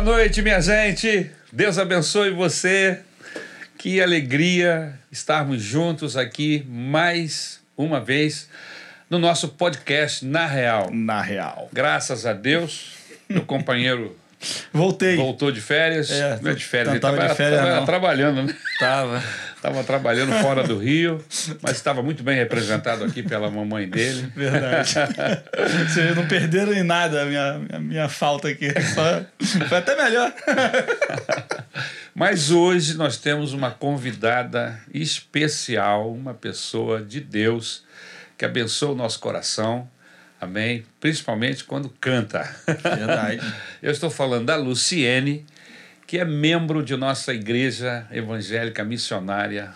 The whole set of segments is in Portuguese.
Boa noite, minha gente. Deus abençoe você. Que alegria estarmos juntos aqui mais uma vez no nosso podcast Na Real. Na real. Graças a Deus, meu companheiro Voltei. voltou de férias. É, não é de férias, não ele tava de tava, férias, tava não. trabalhando, né? Tava. Estava trabalhando fora do Rio, mas estava muito bem representado aqui pela mamãe dele. Verdade. Vocês não perderam em nada a minha, minha, minha falta aqui. Só- Foi até melhor. Mas hoje nós temos uma convidada especial, uma pessoa de Deus que abençoa o nosso coração. Amém? Principalmente quando canta. Verdade. Eu estou falando da Luciene, que é membro de nossa igreja evangélica missionária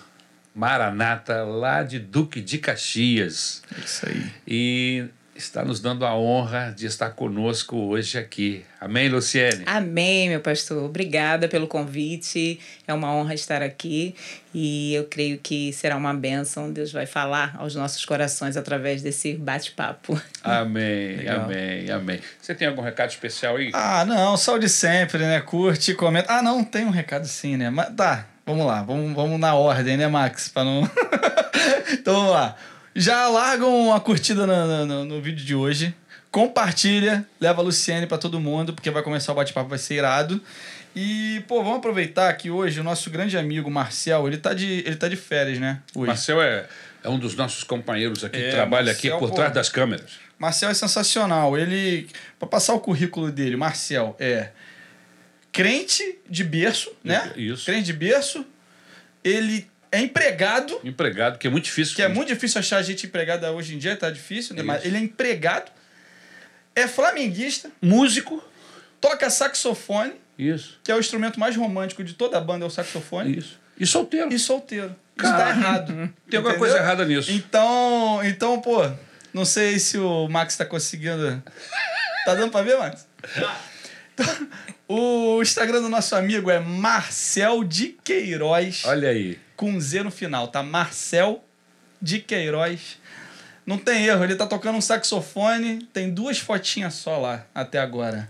Maranata, lá de Duque de Caxias. Isso aí. E está nos dando a honra de estar conosco hoje aqui. Amém, Luciene? Amém, meu pastor. Obrigada pelo convite. É uma honra estar aqui e eu creio que será uma bênção. Deus vai falar aos nossos corações através desse bate-papo. Amém, Legal. amém, amém. Você tem algum recado especial aí? Ah, não, só o de sempre, né? Curte, comenta. Ah, não, tem um recado sim, né? Mas tá, vamos lá, vamos, vamos na ordem, né, Max? Pra não. então vamos lá. Já largam uma curtida no, no, no- vídeo de hoje. Compartilha, leva a Luciene pra todo mundo, porque vai começar o bate-papo, vai ser irado. E, pô, vamos aproveitar que hoje o nosso grande amigo Marcel, ele tá de, ele tá de férias, né? Hoje. Marcel é, é um dos nossos companheiros aqui, que É, trabalha aqui Marcel, por pô. trás das câmeras. Marcel é sensacional. Ele, para passar o currículo dele, Marcel é crente de berço, né? Isso. Crente de berço. Ele é empregado, Empregado, que é muito difícil. que é muito difícil achar gente empregada hoje em dia, tá difícil, né? Mas Isso. ele é empregado. É flamenguista, Músico. toca saxofone, Isso, que é o instrumento mais romântico de toda a banda, é o saxofone. isso. E solteiro. E solteiro. Isso tá errado. Tem alguma entendeu? coisa errada nisso. Então, então, pô, não sei se o Max tá conseguindo. Tá dando pra ver, Max? Então, o Instagram do nosso amigo é Marcel de Queiroz, Olha aí. Com Z no final, tá? Marcel de Queiroz. Não tem erro, ele tá tocando um saxofone, tem duas fotinhas só lá até agora.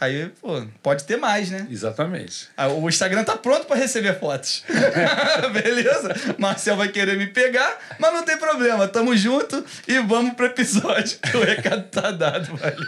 Aí, pô, pode ter mais, né? Exatamente. Ah, O Instagram tá pronto para receber fotos. Beleza? Marcel vai querer me pegar, mas não tem problema. Tamo junto e vamos pro episódio. que O recado tá dado, valeu.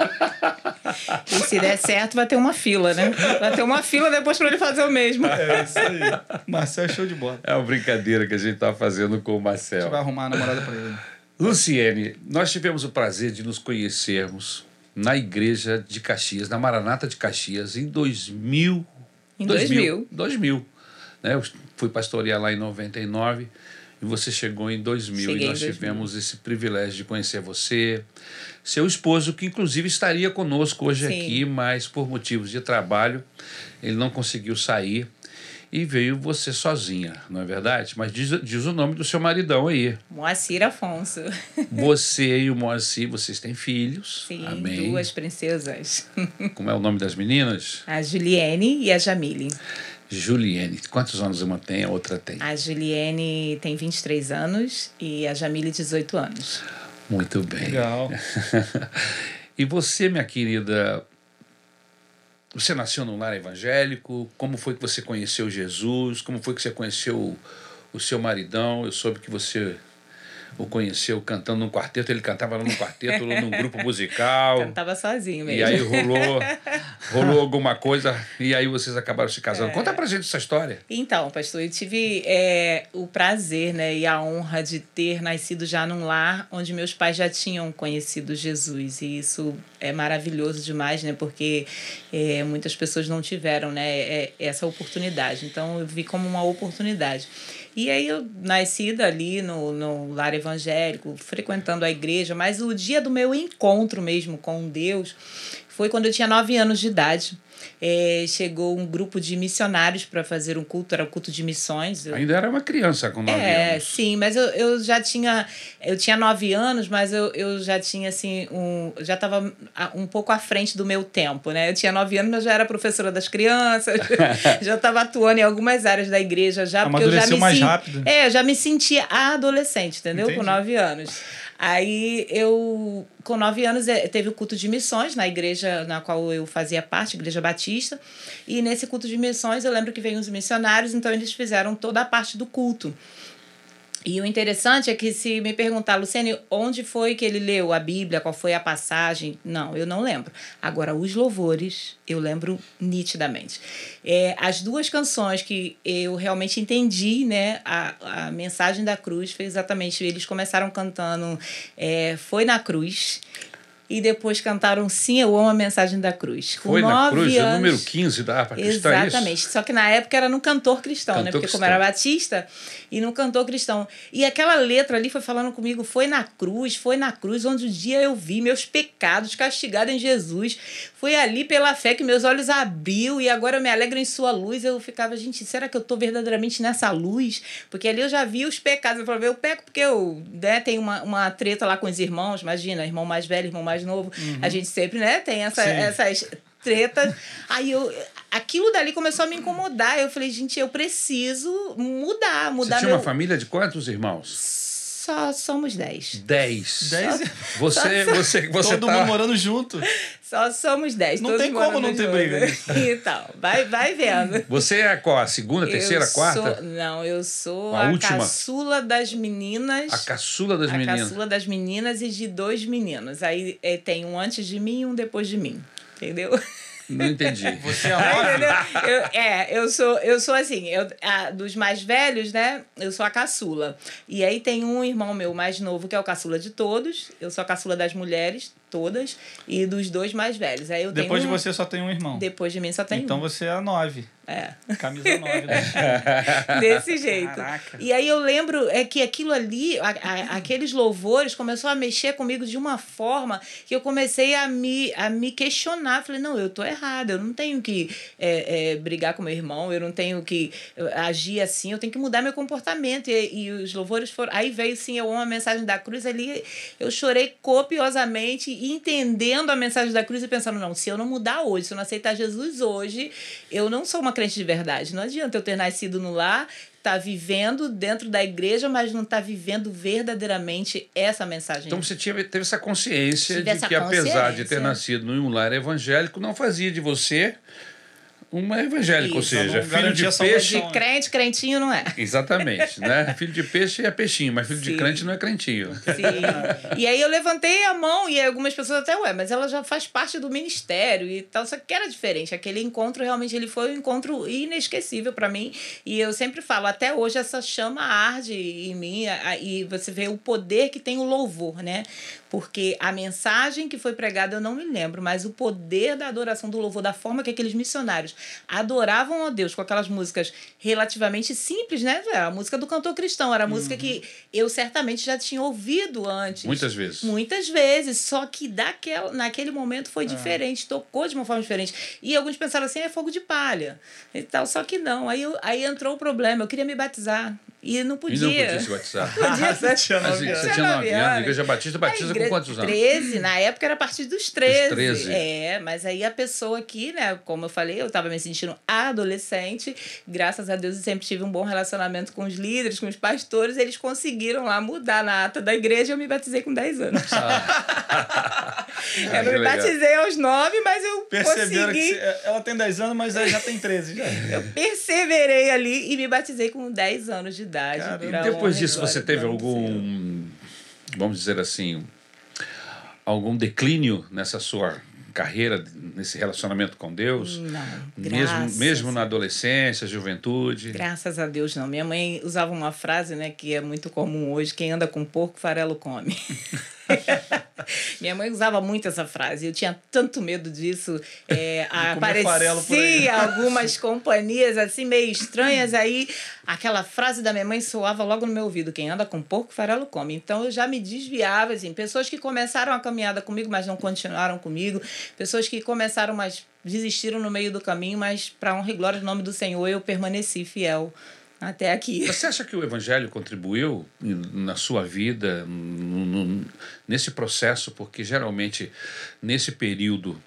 E se der certo, vai ter uma fila, né? Vai ter uma fila depois para ele fazer o mesmo. É isso aí. Marcel é show de bola. É uma brincadeira que a gente está fazendo com o A gente Marcel. vai arrumar a namorada pra ele. Luciene, nós tivemos o prazer de nos conhecermos na igreja de Caxias, na Maranata de Caxias, em 2000. Em 2000. 2000. Né? Eu fui pastorear lá em 99 e você chegou em 2000. Cheguei e nós 2000. tivemos esse privilégio de conhecer você, seu esposo, que inclusive estaria conosco hoje Sim. aqui, mas por motivos de trabalho ele não conseguiu sair. E veio você sozinha, não é verdade? Mas diz, diz o nome do seu maridão aí. Moacir Afonso. Você e o Moacir, vocês têm filhos. Sim, Amém. duas princesas. Como é o nome das meninas? A Juliene e a Jamile. Juliene. Quantos anos uma tem, a outra tem? A Juliene tem 23 anos e a Jamile 18 anos. Muito bem. Legal. e você, minha querida, você nasceu num lar evangélico? Como foi que você conheceu Jesus? Como foi que você conheceu o, seu maridão? Eu soube que você o conheceu cantando num quarteto. Ele cantava num quarteto, ou num grupo musical. Cantava sozinho mesmo. E aí rolou, rolou alguma coisa e aí vocês acabaram se casando. Conta pra gente essa história. Então, pastor, eu tive é, o prazer né, e a honra de ter nascido já num lar onde meus pais já tinham conhecido Jesus. E isso é maravilhoso demais, né? Porque é, muitas pessoas não tiveram né, é, essa oportunidade. Então, eu vi como uma oportunidade. E aí eu nasci ali no, no lar evangélico, frequentando a igreja, mas o dia do meu encontro mesmo com Deus foi quando eu tinha nove anos de idade. É, chegou um grupo de missionários para fazer um culto, era o culto de missões. Eu- Ainda era uma criança com nove é, anos. sim, mas eu, eu já tinha. Eu tinha nove anos, mas eu, eu já tinha, assim, um. Já estava um pouco à frente do meu tempo, né? Eu tinha nove anos, mas já era professora das crianças, já estava atuando em algumas áreas da igreja já, porque eu já Amadureceu me mais rápido. É, eu já me sentia adolescente, entendeu? Com Entendi. nove anos. Aí eu, com nove anos, eh, teve o culto de missões na igreja na qual eu fazia parte, Igreja Batista. E nesse culto de missões eu lembro que veio os missionários, então eles fizeram toda a parte do culto. E o interessante é que se me perguntar, Luciane, onde foi que ele leu a Bíblia, qual foi a passagem? Não, eu não lembro. Agora, os louvores, eu lembro nitidamente. É, as duas canções que eu realmente entendi, né, a, a mensagem da cruz foi exatamente, eles começaram cantando é, Foi na Cruz, e depois cantaram Sim, eu amo a mensagem da cruz. Com Foi na cruz, anos, é o número 15 da harpa cristã, é Exatamente. Só que na época era no cantor cristão, cantor né? Porque cristão. como era batista, e no cantor cristão. E aquela letra ali foi falando comigo, foi na cruz, foi na cruz onde o dia eu vi meus pecados castigados em Jesus. Foi ali pela fé que meus olhos abriu e agora eu me alegro em sua luz. Eu ficava, gente, será que eu estou verdadeiramente nessa luz? Porque ali eu já vi os pecados. Eu falei, eu peco porque eu né, tenho uma, uma treta lá com os irmãos, imagina, irmão mais velho, irmão mais novo. Uhum. A gente sempre, né, tem essa, essas tretas. Aí eu. Aquilo dali começou a me incomodar. Eu falei, gente, eu preciso mudar, mudar. Você tinha meu... uma família de quantos irmãos? Só somos dez. Dez? Dez? Você, só, você, você Todo tá... mundo morando junto. Só somos dez. Não tem como não ter briga. então, vai, vai vendo. Você é qual? A segunda, terceira, eu quarta? Sou, não, eu sou a, a última. caçula das meninas. A caçula das a meninas. A caçula das meninas e de dois meninos. Aí é, tem um antes de mim e um depois de mim. Entendeu? Não entendi. Você é a eu, É, eu sou, eu sou assim, eu, a, dos mais velhos, né? Eu sou a caçula. E aí tem um irmão meu mais novo, que é o caçula de todos. Eu sou a caçula das mulheres, todas. E dos dois mais velhos. Aí eu Depois tenho de você só tem um irmão. Depois de mim só tem então um. Então você é a nove. É. Camisa 9 né? Desse jeito. Caraca. E aí eu lembro é que aquilo ali, a, a, aqueles louvores, começou a mexer comigo de uma forma que eu comecei a me, a me questionar. Falei, não, eu tô errada, eu não tenho que é, é, brigar com meu irmão, eu não tenho que agir assim, eu tenho que mudar meu comportamento. E, e os louvores foram. Aí veio sim, eu amo a mensagem da cruz ali. Eu chorei copiosamente, entendendo a mensagem da cruz e pensando, não, se eu não mudar hoje, se eu não aceitar Jesus hoje, eu não sou uma crente de verdade. Não adianta eu ter nascido no lar, estar tá vivendo dentro da igreja, mas não estar tá vivendo verdadeiramente essa mensagem. Então você tinha, teve essa consciência de que, apesar de ter nascido em um lar evangélico, não fazia de você uma evangélica, ou seja, filho de peixe. De crente, crentinho não é. Exatamente, né? filho de peixe é peixinho, mas filho Sim. de crente não é crentinho. Sim. e aí eu levantei a mão e algumas pessoas até, ué, mas ela já faz parte do ministério e tal, só que era diferente. Aquele encontro realmente ele foi um encontro inesquecível para mim e eu sempre falo, até hoje essa chama arde em mim e você vê o poder que tem o louvor, né? Porque a mensagem que foi pregada eu não me lembro, mas o poder da adoração do louvor, da forma que aqueles missionários adoravam a Deus com aquelas músicas relativamente simples, né? A música do cantor cristão, era a música uhum. que eu certamente já tinha ouvido antes. Muitas vezes. Muitas vezes, só que daquela, naquele momento foi é. diferente, tocou de uma forma diferente. E alguns pensaram assim, é fogo de palha e tal, só que não. Aí, eu, aí entrou o problema, eu queria me batizar. E não podia. E não podia se batizar. Podia, você tinha 9 anos. Você tinha 9 anos. A igreja batista batiza igreja, com quantos anos? 13. Na época era a partir dos 13. Dos 13. É, mas aí a pessoa aqui, né, como eu falei, eu estava me sentindo adolescente. Graças a Deus eu sempre tive um bom relacionamento com os líderes, com os pastores. Eles conseguiram lá mudar na ata da igreja e eu me batizei com 10 anos. Ah. eu não me batizei aos 9, mas eu Perceberam consegui... que ela tem 10 anos, mas já tem 13 já. Eu perseverei ali e me batizei com 10 anos de idade. e depois disso você teve algum, vamos dizer assim, algum declínio nessa sua carreira, nesse relacionamento com Deus? Não. Mesmo, mesmo na adolescência, juventude? Graças a Deus não. Minha mãe usava uma frase, né, que é muito comum hoje: quem anda com porco, farelo come. Minha mãe usava muito essa frase. Eu tinha tanto medo disso. É, aparecia algumas companhias assim meio estranhas. Aí aquela frase da minha mãe soava logo no meu ouvido: quem anda com porco, farelo come. Então eu já me desviava. Assim, pessoas que começaram a caminhada comigo, mas não continuaram comigo. Pessoas que começaram, mas desistiram no meio do caminho. Mas para honra e glória do nome do Senhor, eu permaneci fiel até aqui. Você acha que o Evangelho contribuiu na sua vida, nesse processo? Porque geralmente, nesse período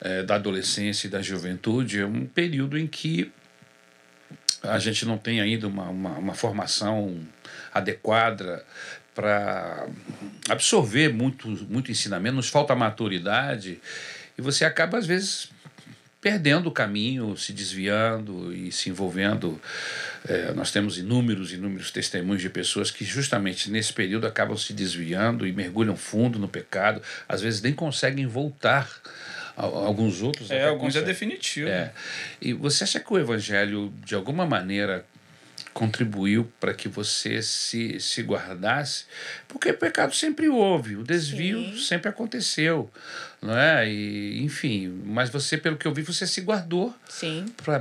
é, da adolescência e da juventude, é um período em que a gente não tem ainda uma, uma, uma formação adequada para absorver muito, muito ensinamento, nos falta maturidade e você acaba, às vezes, perdendo o caminho, se desviando e se envolvendo. É, nós temos inúmeros, inúmeros testemunhos de pessoas que, justamente nesse período, acabam se desviando e mergulham fundo no pecado, às vezes nem conseguem voltar. Alguns outros. É, alguns é conseguem. é definitivo. É. E você acha que o evangelho, de alguma maneira, contribuiu para que você se, se guardasse, porque o pecado sempre houve, o desvio Sim. sempre aconteceu, não é? E, enfim, mas você, pelo que eu vi, você se guardou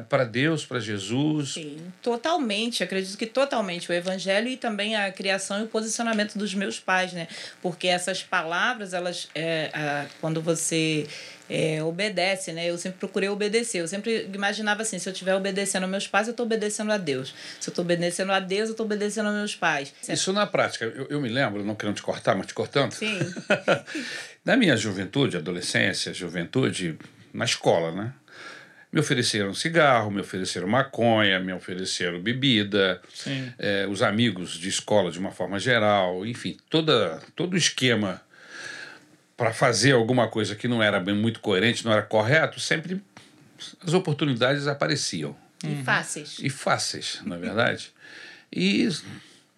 para Deus, para Jesus. Sim, totalmente, acredito que totalmente o evangelho e também a criação e o posicionamento dos meus pais, né? Porque essas palavras, elas, é, a, quando você é, obedece, né? Eu sempre procurei obedecer. Eu sempre imaginava assim: se eu estiver obedecendo aos meus pais, eu estou obedecendo a Deus. Se eu estou obedecendo a Deus, eu estou obedecendo aos meus pais. Isso na prática, eu, eu me lembro, não querendo te cortar, mas te cortando. Sim. na minha juventude, adolescência, juventude, na escola, né? Me ofereceram cigarro, me ofereceram maconha, me ofereceram bebida, é, os amigos de escola de uma forma geral, enfim, toda, todo o esquema para fazer alguma coisa que não era bem muito coerente, não era correto, sempre as oportunidades apareciam. E uhum. fáceis. E fáceis, na é verdade. E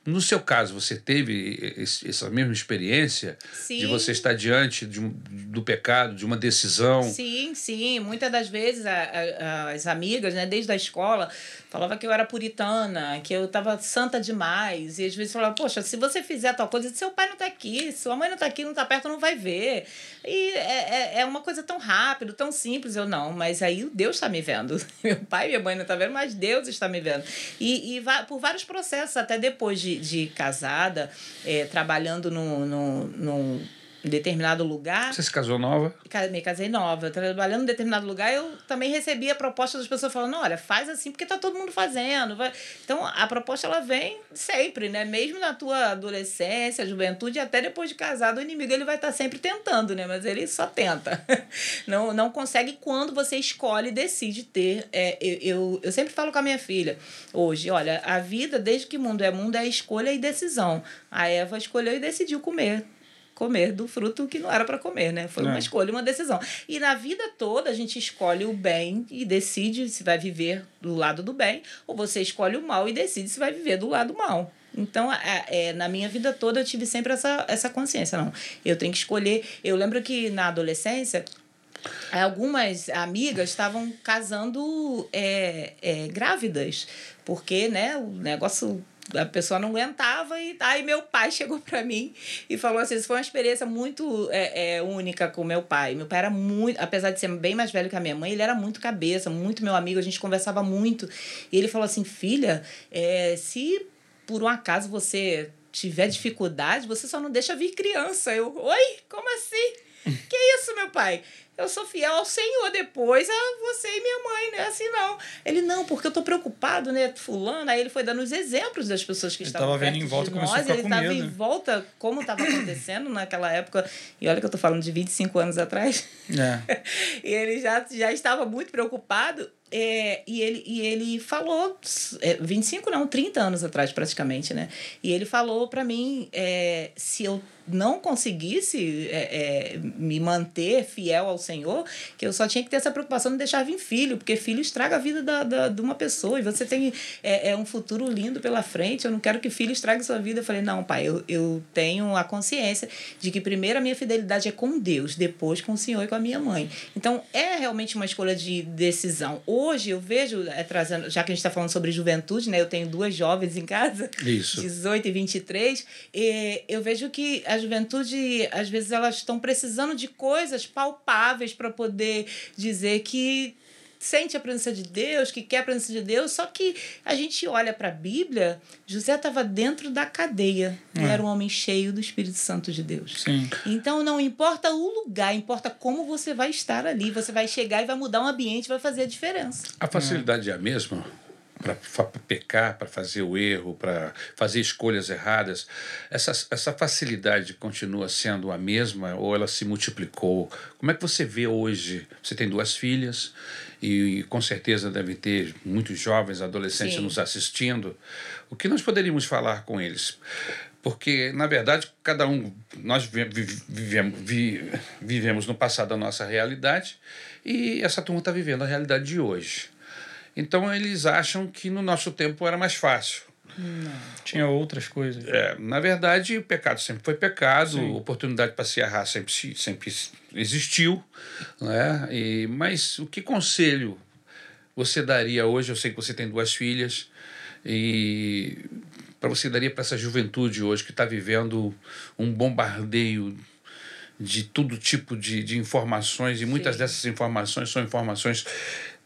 no seu caso, você teve esse, essa mesma experiência sim. de você estar diante de do pecado, de uma decisão? Sim, sim. Muitas das vezes a, a, as amigas, né, desde a escola, falava que eu era puritana, que eu estava santa demais. E às vezes falava, poxa, se você fizer tal coisa, seu pai não está aqui, sua mãe não está aqui, não está perto, não vai ver. E é, é, é uma coisa tão rápido, tão simples. Eu não, mas aí Deus está me vendo. Meu pai e minha mãe não estão tá vendo, mas Deus está me vendo. E, e por vários processos, até depois de, de casada, é, trabalhando no, no em determinado lugar. Você se casou nova? Me casei nova. Trabalhando em determinado lugar, eu também recebia proposta das pessoas falando: olha, faz assim porque tá todo mundo fazendo. Então, a proposta ela vem sempre, né? Mesmo na tua adolescência, juventude, até depois de casado, o inimigo ele vai estar tá sempre tentando, né? Mas ele só tenta. Não, não consegue quando você escolhe e decide ter. É, eu, eu, eu sempre falo com a minha filha hoje: olha, a vida, desde que mundo é mundo, é escolha e decisão. A Eva escolheu e decidiu comer comer do fruto que não era para comer, né? Foi uma é. escolha, uma decisão. E na vida toda a gente escolhe o bem e decide se vai viver do lado do bem, ou você escolhe o mal e decide se vai viver do lado mal. Então, é, é, na minha vida toda, eu tive sempre essa, essa consciência. Não, eu tenho que escolher. Eu lembro que na adolescência, algumas amigas estavam casando é, é, grávidas, porque né, o negócio a pessoa não aguentava e aí meu pai chegou para mim e falou assim, isso foi uma experiência muito é, é, única com meu pai. Meu pai era muito, apesar de ser bem mais velho que a minha mãe, ele era muito cabeça, muito meu amigo, a gente conversava muito. E ele falou assim, filha, é, se por um acaso você tiver dificuldade, você só não deixa vir criança. Eu, oi, como assim? que isso, meu pai? Eu sou fiel ao Senhor, depois a você e minha mãe, né? Assim não. Ele, não, porque eu tô preocupado, né? Fulano, aí ele foi dando os exemplos das pessoas que ele estavam perto vendo em volta, nós, ele estava em volta, como estava acontecendo naquela época, e olha que eu tô falando de 25 anos atrás, é. e ele já, já estava muito preocupado, é, e, ele, e ele falou, é, 25 não, 30 anos atrás praticamente, né? E ele falou para mim, é, se eu não conseguisse é, é, me manter fiel ao Senhor, que eu só tinha que ter essa preocupação de deixar vir filho, porque filho estraga a vida da, da, de uma pessoa e você tem é, é um futuro lindo pela frente. Eu não quero que filho estrague sua vida. Eu falei, não, pai, eu, eu tenho a consciência de que primeiro a minha fidelidade é com Deus, depois com o Senhor e com a minha mãe. Então é realmente uma escolha de decisão. Hoje eu vejo, é, trazendo, já que a gente está falando sobre juventude, né? Eu tenho duas jovens em casa, Isso. 18 e 23, e eu vejo que a juventude, às vezes, elas estão precisando de coisas palpáveis para poder dizer que sente a presença de Deus, que quer a presença de Deus, só que a gente olha para a Bíblia, José estava dentro da cadeia, é. era um homem cheio do Espírito Santo de Deus. Sim. Então não importa o lugar, importa como você vai estar ali, você vai chegar e vai mudar o ambiente, vai fazer a diferença. A facilidade é, é a mesma? para pecar, para fazer o erro, para fazer escolhas erradas, essa, essa facilidade continua sendo a mesma ou ela se multiplicou? Como é que você vê hoje? Você tem duas filhas e, com certeza deve ter muitos jovens, adolescentes Sim. nos assistindo. O que nós poderíamos falar com eles? Porque, na verdade, cada um, nós vivemos, vivemos no passado a nossa realidade e essa turma está vivendo a realidade de hoje. Então, eles acham que no nosso tempo era mais fácil. Não. Tinha outras coisas. É, na verdade, o pecado sempre foi pecado, Sim. oportunidade para se errar sempre, sempre existiu. Né? E, mas o que conselho você daria hoje? Eu sei que você tem duas filhas, e para você daria para essa juventude hoje que está vivendo um bombardeio de todo tipo de, de informações, e muitas Sim. dessas informações são informações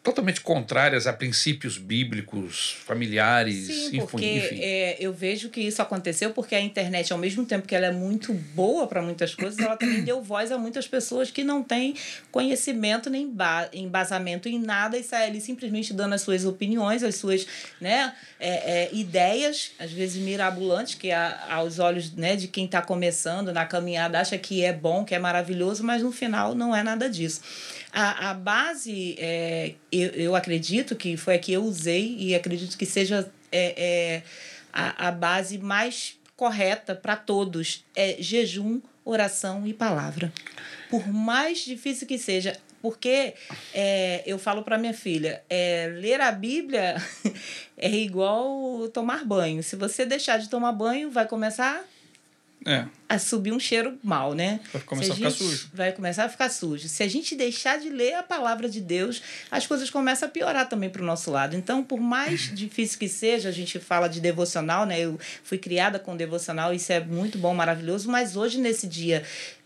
totalmente contrárias a princípios bíblicos, familiares, Sim, porque É, eu vejo que isso aconteceu porque a internet, ao mesmo tempo que ela é muito boa para muitas coisas, ela também deu voz a muitas pessoas que não têm conhecimento nem embasamento em nada e saem ali simplesmente dando as suas opiniões, as suas né, é, é, ideias, às vezes mirabolantes, que a, aos olhos né, de quem está começando na caminhada acha que é bom, que é maravilhoso, mas no final não é nada disso. A, a base, é, eu, eu acredito que foi a que eu usei e acredito que seja é, é, a, a base mais correta para todos é jejum, oração e palavra. Por mais difícil que seja, porque é, eu falo para minha filha, é, ler a Bíblia é igual tomar banho. Se você deixar de tomar banho, vai começar é. a subir um cheiro mal, né? Vai começar a, a ficar sujo. Vai começar a ficar sujo. Se a gente deixar de ler a palavra de Deus, as coisas começam a piorar também para o nosso lado. Então, por mais difícil que seja, a gente fala de devocional, né? Eu fui criada com devocional, isso é muito bom, maravilhoso, mas hoje, nesse dia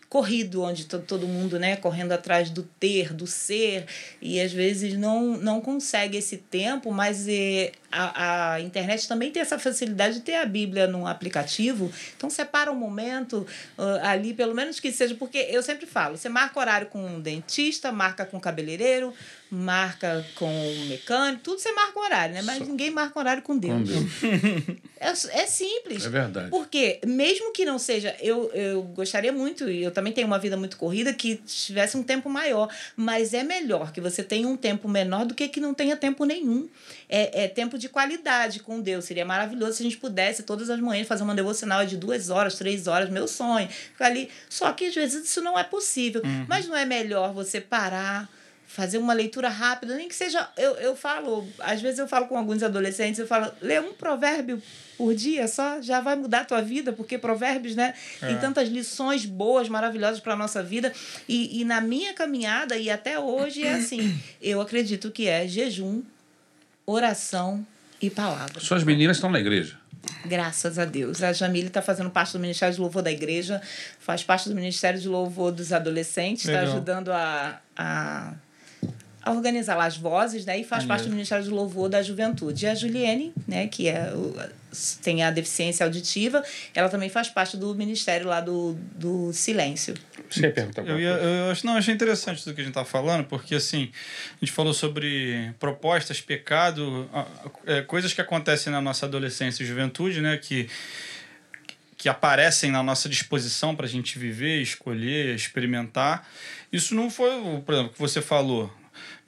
corrido, onde todo mundo, né, correndo atrás do ter, do ser, e às vezes não, não consegue esse tempo, mas é, a, a internet também tem essa facilidade de ter a Bíblia num aplicativo, então separa um momento uh, ali, pelo menos que seja, porque eu sempre falo, você marca horário com um dentista, marca com um cabeleireiro, marca com um mecânico, tudo você marca um horário, né? Mas Só... ninguém marca horário com Deus. Com Deus. é, é simples. É verdade. Porque, mesmo que não seja, eu, eu gostaria muito, e eu também tenho uma vida muito corrida, que tivesse um tempo maior. Mas é melhor que você tenha um tempo menor do que que não tenha tempo nenhum. É, é tempo de qualidade com Deus. Seria maravilhoso se a gente pudesse todas as manhãs fazer uma devocional de duas horas, três horas, meu sonho. Ficar ali. Só que às vezes isso não é possível. Uhum. Mas não é melhor você parar fazer uma leitura rápida, nem que seja. Eu, eu falo, às vezes eu falo com alguns adolescentes, eu falo, lê um provérbio por dia só, já vai mudar a tua vida, porque provérbios, né, é. tem tantas lições boas, maravilhosas para a nossa vida. E, e na minha caminhada, e até hoje, é assim: eu acredito que é jejum, oração e palavra. Suas meninas estão na igreja. Graças a Deus. A Jamile está fazendo parte do Ministério de Louvor da Igreja, faz parte do Ministério de Louvor dos Adolescentes, está ajudando a, a organizar lá as vozes, né? E faz parte do Ministério do Louvor da Juventude. E a Juliene, né, que é, tem a deficiência auditiva, ela também faz parte do Ministério lá do, do Silêncio. Você ia perguntar eu, ia, eu acho, não, achei interessante tudo que a gente está falando, porque assim, a gente falou sobre propostas, pecado, é, coisas que acontecem na nossa adolescência e juventude, né? Que que aparecem na nossa disposição para a gente viver, escolher, experimentar. Isso não foi, por exemplo, que você falou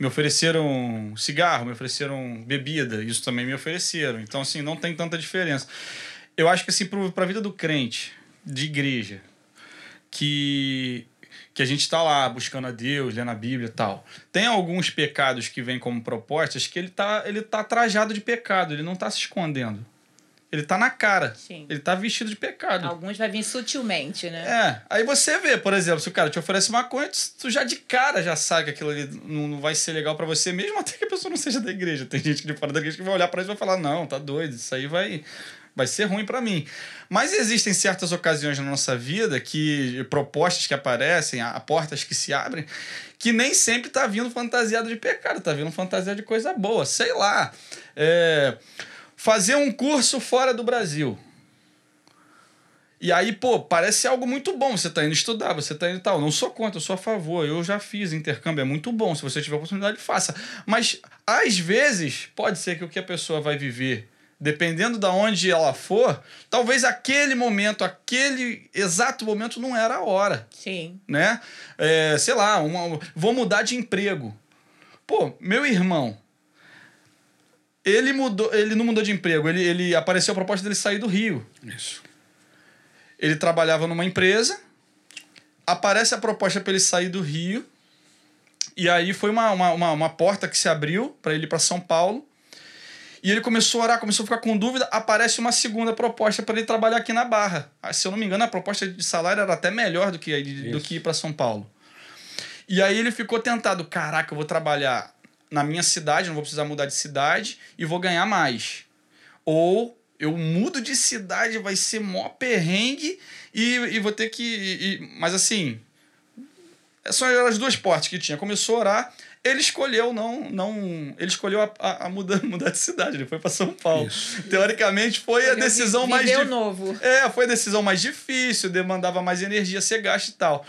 me ofereceram cigarro, me ofereceram bebida, isso também me ofereceram. Então, assim, não tem tanta diferença. Eu acho que, assim, para a vida do crente, de igreja, que, que a gente está lá buscando a Deus, lendo a Bíblia e tal, tem alguns pecados que vêm como propostas que ele tá, ele tá trajado de pecado, ele não está se escondendo. Ele tá na cara. Sim. Ele tá vestido de pecado. Alguns vai vir sutilmente, né? É. Aí você vê, por exemplo, se o cara te oferece maconha, tu já de cara já sabe que aquilo ali não, vai ser legal para você, mesmo até que a pessoa não seja da igreja. Tem gente de fora da igreja que vai olhar para isso e vai falar: não, tá doido, isso aí vai, vai ser ruim para mim. Mas existem certas ocasiões na nossa vida que propostas que aparecem, a, portas que se abrem, que nem sempre tá vindo fantasiado de pecado, tá vindo fantasiado de coisa boa. Sei lá. É fazer um curso fora do Brasil. E aí, pô, parece algo muito bom. Você está indo estudar, você está indo tal. Não sou contra, eu sou a favor. Eu já fiz intercâmbio, é muito bom. Se você tiver oportunidade, faça. Mas, às vezes, pode ser que o que a pessoa vai viver, dependendo de onde ela for, talvez aquele momento, aquele exato momento não era a hora. Sim. Né? É, sei lá, uma, vou mudar de emprego. Pô, meu irmão, ele mudou, ele não mudou de emprego, ele, ele apareceu a proposta dele sair do Rio. Isso. Ele trabalhava numa empresa, aparece a proposta para ele sair do Rio, e aí foi uma, uma, uma, uma porta que se abriu para ele ir para São Paulo. E ele começou a orar, começou a ficar com dúvida. Aparece uma segunda proposta para ele trabalhar aqui na Barra. Ah, se eu não me engano, a proposta de salário era até melhor do que, do que ir para São Paulo. E aí ele ficou tentado: caraca, eu vou trabalhar na minha cidade, não vou precisar mudar de cidade e vou ganhar mais. Ou eu mudo de cidade, vai ser mó perrengue e, e vou ter que. E, mas assim, são as duas portas que tinha. Começou a orar, ele escolheu não. não ele escolheu a, a, a mudar, mudar de cidade, ele foi para São Paulo. Isso. Teoricamente, foi a decisão mais. Viveu novo. É, foi a decisão mais difícil, demandava mais energia ser gasta e tal.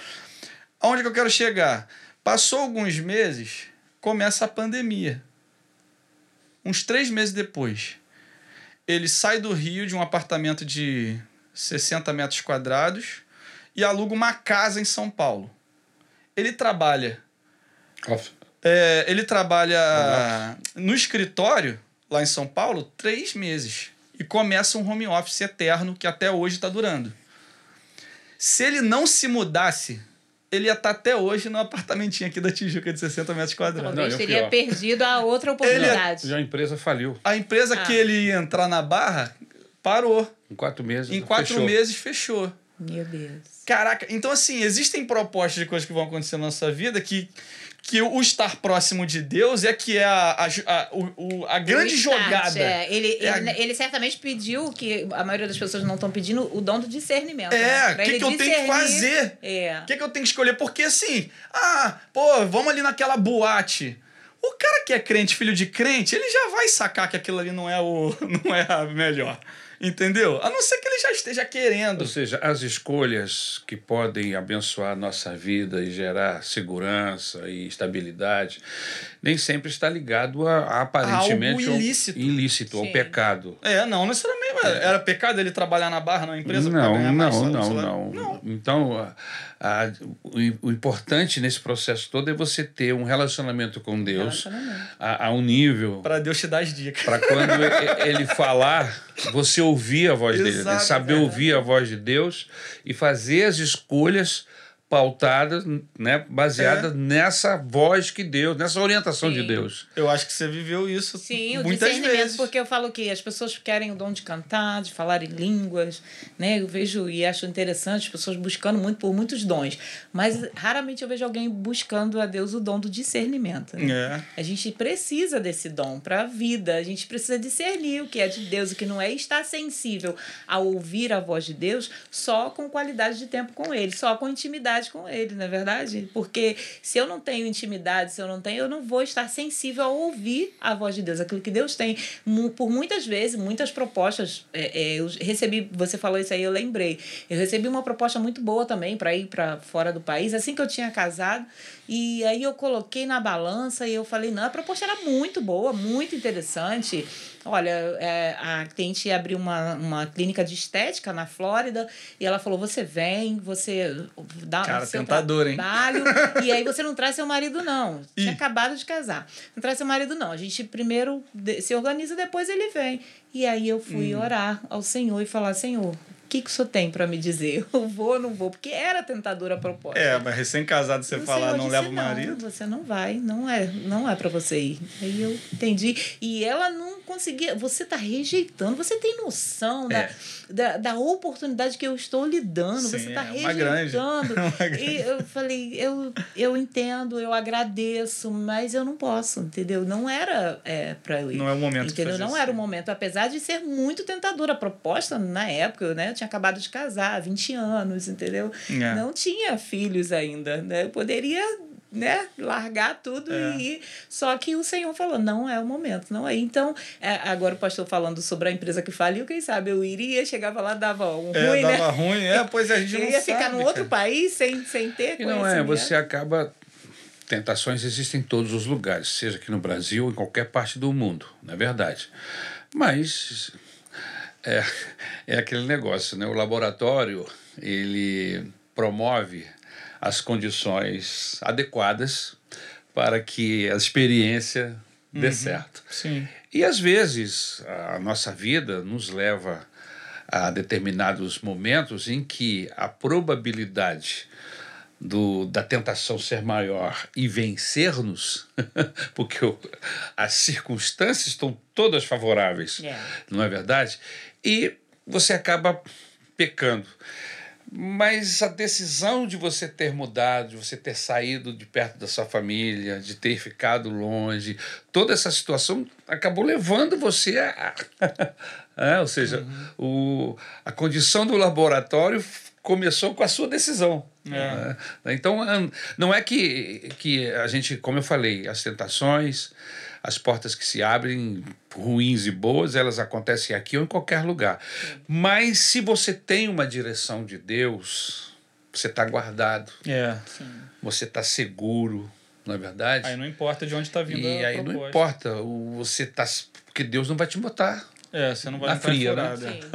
Aonde que eu quero chegar? Passou alguns meses, começa a pandemia. Uns três meses depois, ele sai do Rio de um apartamento de 60 metros quadrados e aluga uma casa em São Paulo. Ele trabalha. É, ele trabalha no escritório, lá em São Paulo, três meses. E começa um home office eterno que até hoje está durando. Se ele não se mudasse ele ia estar até hoje no apartamentinho aqui da Tijuca de 60 metros quadrados. Talvez teria perdido a outra oportunidade. Já a empresa faliu. A empresa ah. que ele ia entrar na barra parou. Em quatro meses. Em quatro fechou. meses fechou. Meu Deus. Caraca, então assim, existem propostas de coisas que vão acontecer na nossa vida que que o estar próximo de Deus é que é a, a, a, o, a grande start, jogada. É. Ele, é ele, ele, certamente pediu, que a maioria das pessoas não estão pedindo, o dom do discernimento. É, o né? que, que eu tenho que fazer? O é. que, que eu tenho que escolher? Porque assim, ah, pô, vamos ali naquela boate. O cara que é crente, filho de crente, ele já vai sacar que aquilo ali não é o não é a melhor. Entendeu? A não ser que ele já esteja querendo. Ou seja, as escolhas que podem abençoar a nossa vida e gerar segurança e estabilidade, nem sempre está ligado a, a aparentemente Algo ilícito, ao, ilícito ao pecado. É, não necessariamente. É. Era pecado ele trabalhar na barra, na empresa? Não, não, não, não, não. Então, a, o, o, importante nesse processo todo é você ter um relacionamento com Deus relacionamento. A, a, um nível. Para Deus te dar as dicas. Para quando ele falar, você ouvir a voz Exato, dele, né? saber ouvir a voz de Deus e fazer as escolhas pautada, né, baseada é. nessa voz que Deus, nessa orientação Sim. de Deus. Eu acho que você viveu isso Sim, muitas o discernimento, vezes. porque eu falo que as pessoas querem o dom de cantar, de falar em línguas, né? Eu vejo e acho interessante as pessoas buscando muito por muitos dons, mas raramente eu vejo alguém buscando a Deus o dom do discernimento. Né? É. A gente precisa desse dom para a vida, a gente precisa discernir o que é de Deus e o que não é e estar sensível a ouvir a voz de Deus só com qualidade de tempo com ele, só com intimidade intimidade com ele, não é verdade? Porque se eu não tenho intimidade, se eu não tenho, eu não vou estar sensível a ouvir a voz de Deus, aquilo que Deus tem. Por muitas vezes, muitas propostas, é, é, eu recebi, você falou isso aí, eu lembrei. Eu recebi uma proposta muito boa também para ir para fora do país, assim que eu tinha casado. E aí eu coloquei na balança e eu falei, não, a proposta era muito boa, muito interessante. Olha, é, a cliente abriu uma, uma clínica de estética na Flórida e ela falou: você vem, você dá Cara, seu tentador, trabalho, hein? e aí você não traz seu marido, não. Tinha acabado de casar. Não traz seu marido, não. A gente primeiro se organiza, depois ele vem. E aí eu fui hum. orar ao Senhor e falar: Senhor, que, que o senhor tem para me dizer? Eu vou ou não vou? Porque era tentadora a proposta. É, mas recém-casado você falar, não leva o marido? Não, você não vai, não é, não é para você ir. Aí eu entendi. E ela não conseguia. Você tá rejeitando, você tem noção é. da, da, da oportunidade que eu estou lhe dando. Sim, você tá é rejeitando. Grande. E eu falei, eu, eu entendo, eu agradeço, mas eu não posso, entendeu? Não era é, para eu ir. Não é o momento. Entendeu? Não era o momento, apesar de ser muito tentadora a proposta na época, né? Eu tinha acabado de casar, 20 anos, entendeu? É. Não tinha filhos ainda, né? Eu poderia né, largar tudo é. e ir. Só que o Senhor falou, não é o momento, não é. Então, é, agora o pastor falando sobre a empresa que faliu, quem sabe eu iria, chegava lá, dava um é, ruim, dava né? ruim, é, pois a gente não ia ficar num outro país sem, sem ter e não é, você acaba... Tentações existem em todos os lugares, seja aqui no Brasil ou em qualquer parte do mundo, não é verdade? Mas é, é aquele negócio, né? O laboratório, ele promove as condições adequadas para que a experiência dê uhum, certo. Sim. E às vezes a nossa vida nos leva há determinados momentos em que a probabilidade do, da tentação ser maior e vencer-nos, porque o, as circunstâncias estão todas favoráveis, É. não é verdade? E você acaba pecando. Mas a decisão de você ter mudado, de você ter saído de perto da sua família, de ter ficado longe, toda essa situação acabou levando você a. É, ou seja, o, a condição do laboratório começou com a sua decisão. né? Então, não é que, que a gente, como eu falei, as tentações, as portas que se abrem, ruins e boas, elas acontecem aqui ou em qualquer lugar. Mas se você tem uma direção de Deus, você está guardado, É. você está seguro, não é verdade? Aí não importa de onde tá vindo e a aí não importa, o- você tá. Porque Deus não vai te botar. É, você não vai Na entrar fria, né? Sim.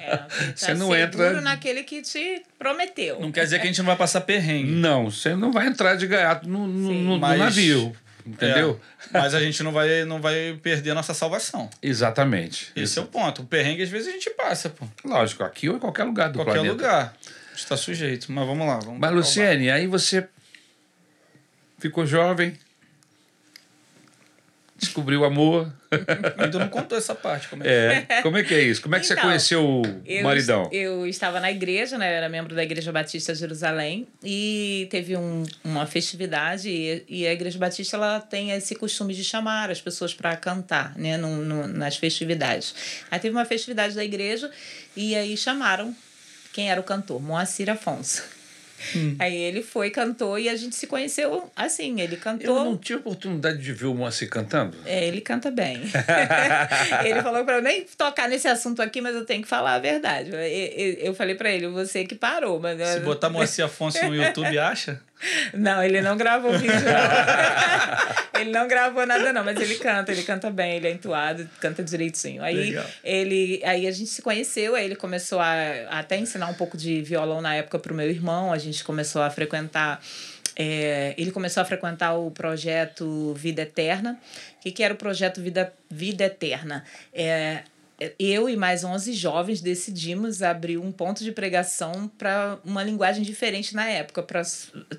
É, você Você tá não seguro entra- naquele que te prometeu. Não quer dizer que a gente não vai passar perrengue. Não, você não vai entrar de gaiato no, no, Sim. no- no navio. Entendeu? É, mas a gente não vai, não vai perder a nossa salvação. Exatamente. Esse é o ponto. O perrengue às vezes a gente passa, pô. Lógico, aqui ou em qualquer lugar do Qualquer planeta. lugar. Está sujeito. Mas vamos lá. Vamos Mas, Luciene, aí você ficou jovem, descobriu o amor. Ainda não contou essa parte. Como é. que- É. Como é que é isso? Como é que você Então, conheceu o Eu, maridão? eu estava na igreja, né? Eu era membro da Igreja Batista de Jerusalém e teve um, uma festividade e, e a Igreja Batista ela tem esse costume de chamar as pessoas para cantar, né? No, no- nas festividades. Aí teve uma festividade da igreja e aí chamaram quem era o cantor, Moacir Afonso. Aí ele foi, cantou e a gente se conheceu assim. Ele cantou. Eu não tive oportunidade de ver o Moacir cantando. É, ele canta bem. ele falou pra eu nem tocar nesse assunto aqui, mas eu tenho que falar a verdade. Eu, eu, eu falei pra ele, você que parou. Mas Se botar Moacir Afonso no YouTube, acha? Não, ele não gravou vídeo, não. ele não gravou nada, não, mas ele canta, ele canta bem, ele é entoado, canta direitinho. Aí, Legal. ele, aí a gente se conheceu, aí ele começou a, a até ensinar um pouco de violão na época pro meu irmão, a gente começou a frequentar. é, ele começou a frequentar o projeto Vida Eterna. O que, que era o projeto Vida, Vida Eterna? É, eu e mais 11 jovens decidimos abrir um ponto de pregação para uma linguagem diferente na época, para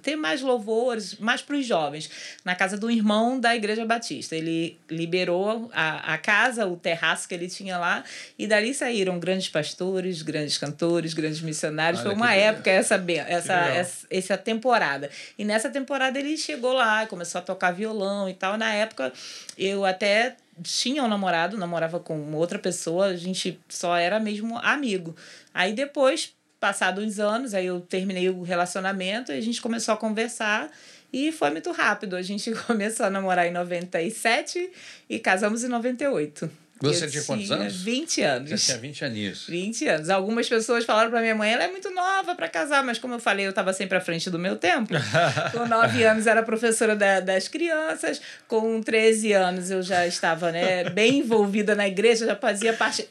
ter mais louvores, mais para os jovens, na casa do irmão da Igreja Batista. Ele liberou a, a casa, o terraço que ele tinha lá, e dali saíram grandes pastores, grandes cantores, grandes missionários. Olha Foi uma legal. época essa, essa, essa, essa temporada. E nessa temporada ele chegou lá, começou a tocar violão e tal. Na época eu até tinha um namorado, namorava com outra pessoa, a gente só era mesmo amigo. Aí depois, passados uns anos, aí eu terminei o relacionamento e a gente começou a conversar. E foi muito rápido. A gente começou a namorar em 97 e casamos em 98. Você Eu tinha quantos anos? 20 anos. Já tinha 20 aninhos. 20 anos. Algumas pessoas falaram pra minha mãe, ela é muito nova para casar, mas como eu falei, eu estava sempre à frente do meu tempo. Com 9 anos era professora da, das crianças, com 13 anos eu já estava né, bem envolvida na igreja, já fazia parte.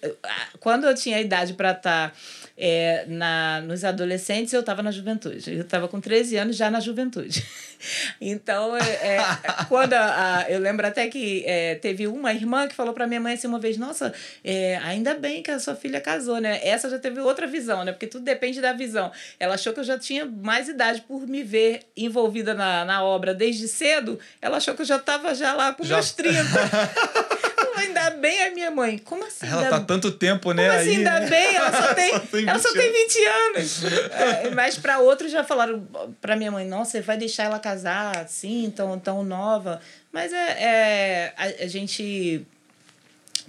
Quando eu tinha idade para estar. É, na, nos adolescentes, eu estava na juventude. Eu estava com 13 anos já na juventude. Então, é, é, quando a, a- eu lembro até que é, teve uma irmã que falou para minha mãe assim uma vez: Nossa, é, ainda bem que a sua filha casou, né? Essa já teve outra visão, né? Porque tudo depende da visão. Ela achou que eu já tinha mais idade por me ver envolvida na, na obra desde cedo. Ela achou que eu já estava já lá com Já- meus 30. ainda bem a minha mãe. Como assim? Ela ainda tá tanto tempo, né? como assim, aí, ainda né? bem? Ela só tem, ela só 20 tem 20 anos. É, mas para outros já falaram para minha mãe, nossa, você vai deixar ela casar assim, tão, tão nova. Mas é, é a, a gente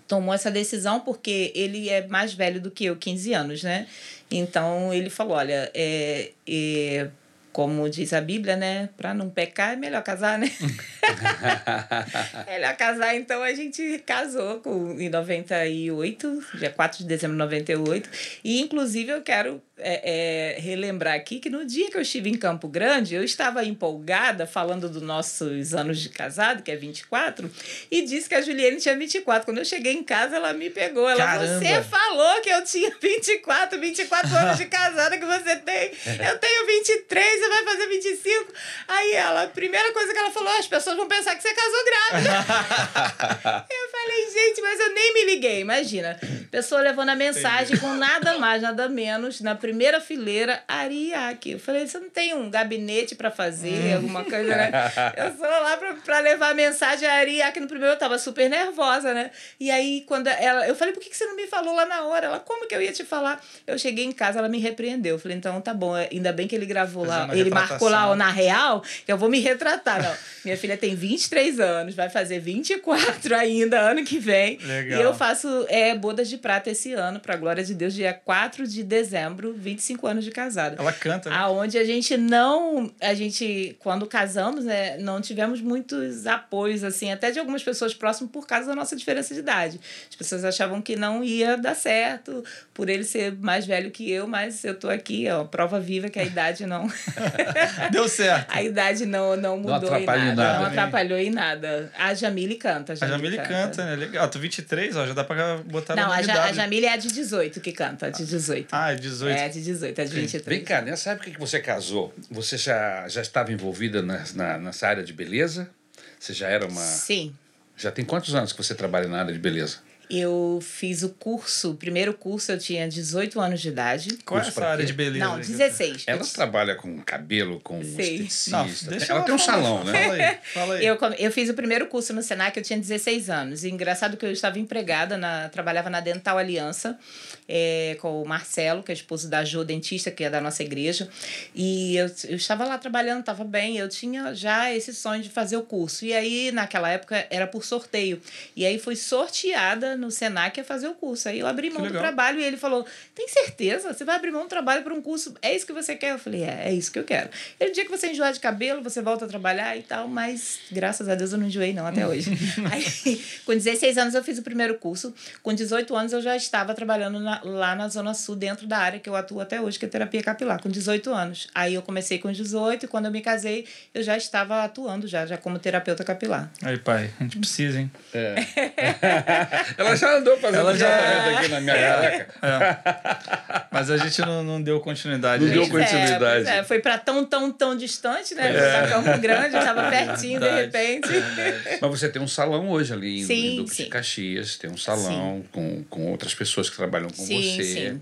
tomou essa decisão porque ele é mais velho do que eu, 15 anos, né? Então ele falou, olha, é, é, como diz a Bíblia, né? Para não pecar é melhor casar, né? melhor casar, então a gente casou com, em 98, dia 4 de dezembro de 98. E inclusive eu quero é, é, relembrar aqui que no dia que eu estive em Campo Grande, eu estava empolgada falando dos nossos anos de casado, que é 24, e disse que a Juliane tinha 24. Quando eu cheguei em casa, ela me pegou. Ela Caramba! você falou que eu tinha 24, 24 anos de casada que você tem. Eu tenho 23, você vai fazer 25. Aí ela, a primeira coisa que ela falou, as pessoas vão pensar que você casou grávida. eu falei, gente, mas eu nem me liguei. Imagina, pessoa levando a mensagem com nada mais, nada menos, na primeira fileira, Ariake. Eu falei, você não tem um gabinete para fazer, alguma coisa, né? Eu sou lá pra levar a mensagem a Ariake. No primeiro eu tava super nervosa, né? E aí, quando ela. Eu falei, por que você não me falou lá na hora? Ela, como que eu ia te falar? Eu cheguei em casa, ela me repreendeu. Eu falei, então tá bom, ainda bem que ele gravou lá, ele marcou lá na real, que eu vou me retratar. Não, minha filha tem 23 anos, vai fazer 24 ainda ano que vem. Legal. E eu faço é, bodas de prata esse ano, pra glória de Deus, dia 4 de dezembro, 25 anos de casada. Ela canta, né? Aonde a gente não. A gente, quando casamos, né, não tivemos muitos apoios, assim, até de algumas pessoas próximas por causa da nossa diferença de idade. As pessoas achavam que não ia dar certo por ele ser mais velho que eu, mas eu tô aqui, ó, prova viva que a idade não. Deu certo. A idade não, não mudou não em nada, nada. Não atrapalhou em nada. A Jamile canta. A Jamile, a Jamile canta. canta, né? Legal. Tu 23, ó, já dá pra botar Não, a, ja, a Jamile é a de 18 que canta, a de 18. Ah, é 18. É a de 18, é de 23. Vem cá, nessa época que você casou, você já, já estava envolvida na, na, nessa área de beleza? Você já era uma. Sim. Já tem quantos anos que você trabalha na área de beleza? Eu fiz o curso, o primeiro curso eu tinha 18 anos de idade. Qual é essa área de beleza? Não, 16. Ela trabalha com cabelo, com Sei. esteticista. Não, ela, ela tem um salão, né? Fala aí, fala aí. Eu, eu fiz o primeiro curso no Senac, eu tinha 16 anos. E engraçado que eu estava empregada, na, trabalhava na Dental Aliança é, com o Marcelo, que é esposo da Jo, dentista, que é da nossa igreja. E eu, eu estava lá trabalhando, estava bem. Eu tinha já esse sonho de fazer o curso. E aí, naquela época, era por sorteio. E aí fui sorteada no Senac a fazer o curso. Aí eu abri mão do trabalho e ele falou: Tem certeza? Você vai abrir mão do trabalho para um curso? É isso que você quer? Eu falei: É, é isso que eu quero. Ele, dia que você enjoar de cabelo, você volta a trabalhar e tal, mas graças a Deus eu não enjoei, não, até hoje. Aí, com 16 anos eu fiz o primeiro curso. Com 18 anos eu já estava trabalhando na, lá na Zona Sul, dentro da área que eu atuo até hoje, que é terapia capilar, com 18 anos. Aí eu comecei com 18 e quando eu me casei, eu já estava atuando já, já como terapeuta capilar. Aí, pai, a gente precisa, hein? É. Ela já andou fazendo Ela já... aqui na minha é. careca. É. Mas a gente não, não deu continuidade. Não deu é, continuidade. É, foi para tão, tão, tão distante, né? É. Pra Campo Grande, eu estava pertinho, de repente. Mas você tem um salão hoje ali sim, em Duque sim. de Caxias, tem um salão com, com outras pessoas que trabalham com sim, você. Sim.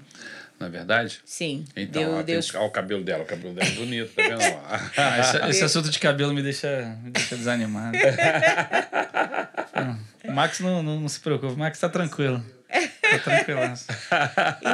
Não é verdade? Sim. Então, Deu, Deus... tem, olha o cabelo dela, o cabelo dela é bonito, tá vendo? ah, esse, esse, assunto de cabelo me deixa, me deixa desanimado. o Max não, não, não se preocupa, o Max tá tranquilo. Tá tranquilo.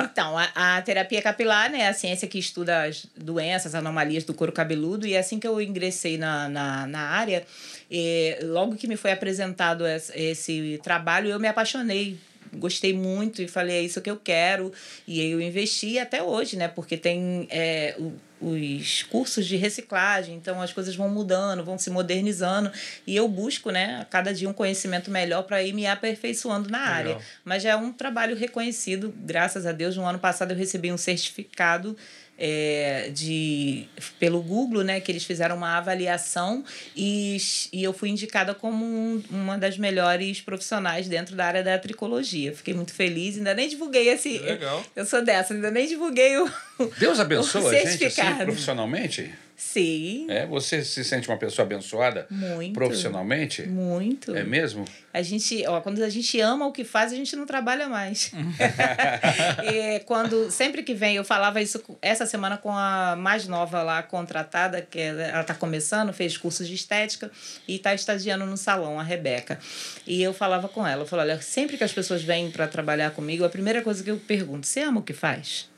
então, a, a, terapia capilar né, é a ciência que estuda as doenças, anomalias do couro cabeludo, e assim que eu ingressei na, na, na área, e, logo que me foi apresentado esse, esse trabalho, eu me apaixonei gostei muito e falei, é isso que eu quero. E eu investi até hoje, né? Porque tem é, o, os cursos de reciclagem, então as coisas vão mudando, vão se modernizando. E eu busco, né, a cada dia um conhecimento melhor para ir me aperfeiçoando na Legal. área. Mas já é um trabalho reconhecido, graças a Deus. No ano passado eu recebi um certificado é, de, pelo Google, né, que eles fizeram uma avaliação e, e eu fui indicada como um, uma das melhores profissionais dentro da área da tricologia. Fiquei muito feliz, ainda nem divulguei esse. Legal. Eu sou dessa, ainda nem divulguei o. Deus abençoe a gente assim, profissionalmente? Sim. É, você se sente uma pessoa abençoada muito, profissionalmente? Muito. É mesmo? A gente, ó, quando a gente ama o que faz, a gente não trabalha mais. e quando sempre que vem, eu falava isso essa semana com a mais nova lá contratada, que ela está começando, fez curso de estética e está estagiando no salão, a Rebeca. E eu falava com ela, eu falava, olha, sempre que as pessoas vêm para trabalhar comigo, a primeira coisa que eu pergunto, você ama o que faz?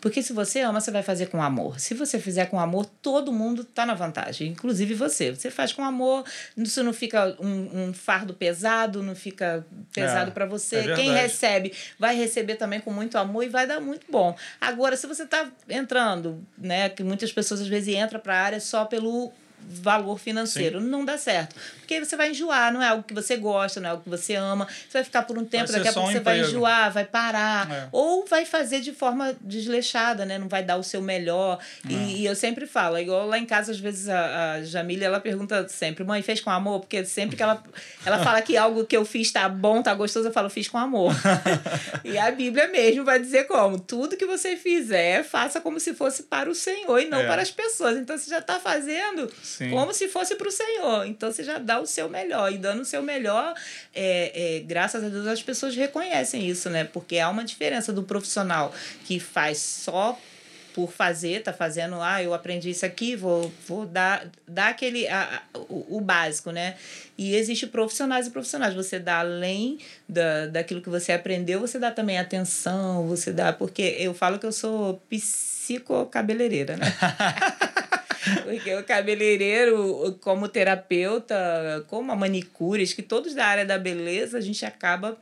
Porque se você ama, você vai fazer com amor. Se você fizer com amor, todo mundo está na vantagem, inclusive você. Você faz com amor, isso não fica um, um fardo pesado, não fica pesado é, para você. É Quem recebe vai receber também com muito amor e vai dar muito bom. Agora, se você está entrando, né, que muitas pessoas às vezes entram para a área só pelo valor financeiro. Sim. Não dá certo. Porque você vai enjoar, não é algo que você gosta, não é algo que você ama. Você vai ficar por um tempo, daqui a pouco um você emprego. vai enjoar, vai parar. É. Ou vai fazer de forma desleixada, né? Não vai dar o seu melhor. E, e, eu sempre falo, é igual lá em casa, às vezes, a, a Jamília, ela pergunta sempre, mãe, fez com amor? Porque sempre que ela, ela fala que algo que eu fiz tá bom, tá gostoso, eu falo, fiz com amor. e a Bíblia mesmo vai dizer como? Tudo que você fizer, faça como se fosse para o Senhor e não é. para as pessoas. Então, você já está fazendo Sim. Como se fosse para o Senhor. Então você já dá o seu melhor. E dando o seu melhor, é, é, graças a Deus as pessoas reconhecem isso, né? Porque há uma diferença do profissional que faz só por fazer, tá fazendo, ah, eu aprendi isso aqui, vou, vou dar, dar aquele, a, a, o, o básico, né? E existe profissionais e profissionais. Você dá além da, daquilo que você aprendeu, você dá também atenção, você dá. Porque eu falo que eu sou psicocabeleireira, né? Porque o cabeleireiro, como terapeuta, como a manicure, que todos da área da beleza, a gente acaba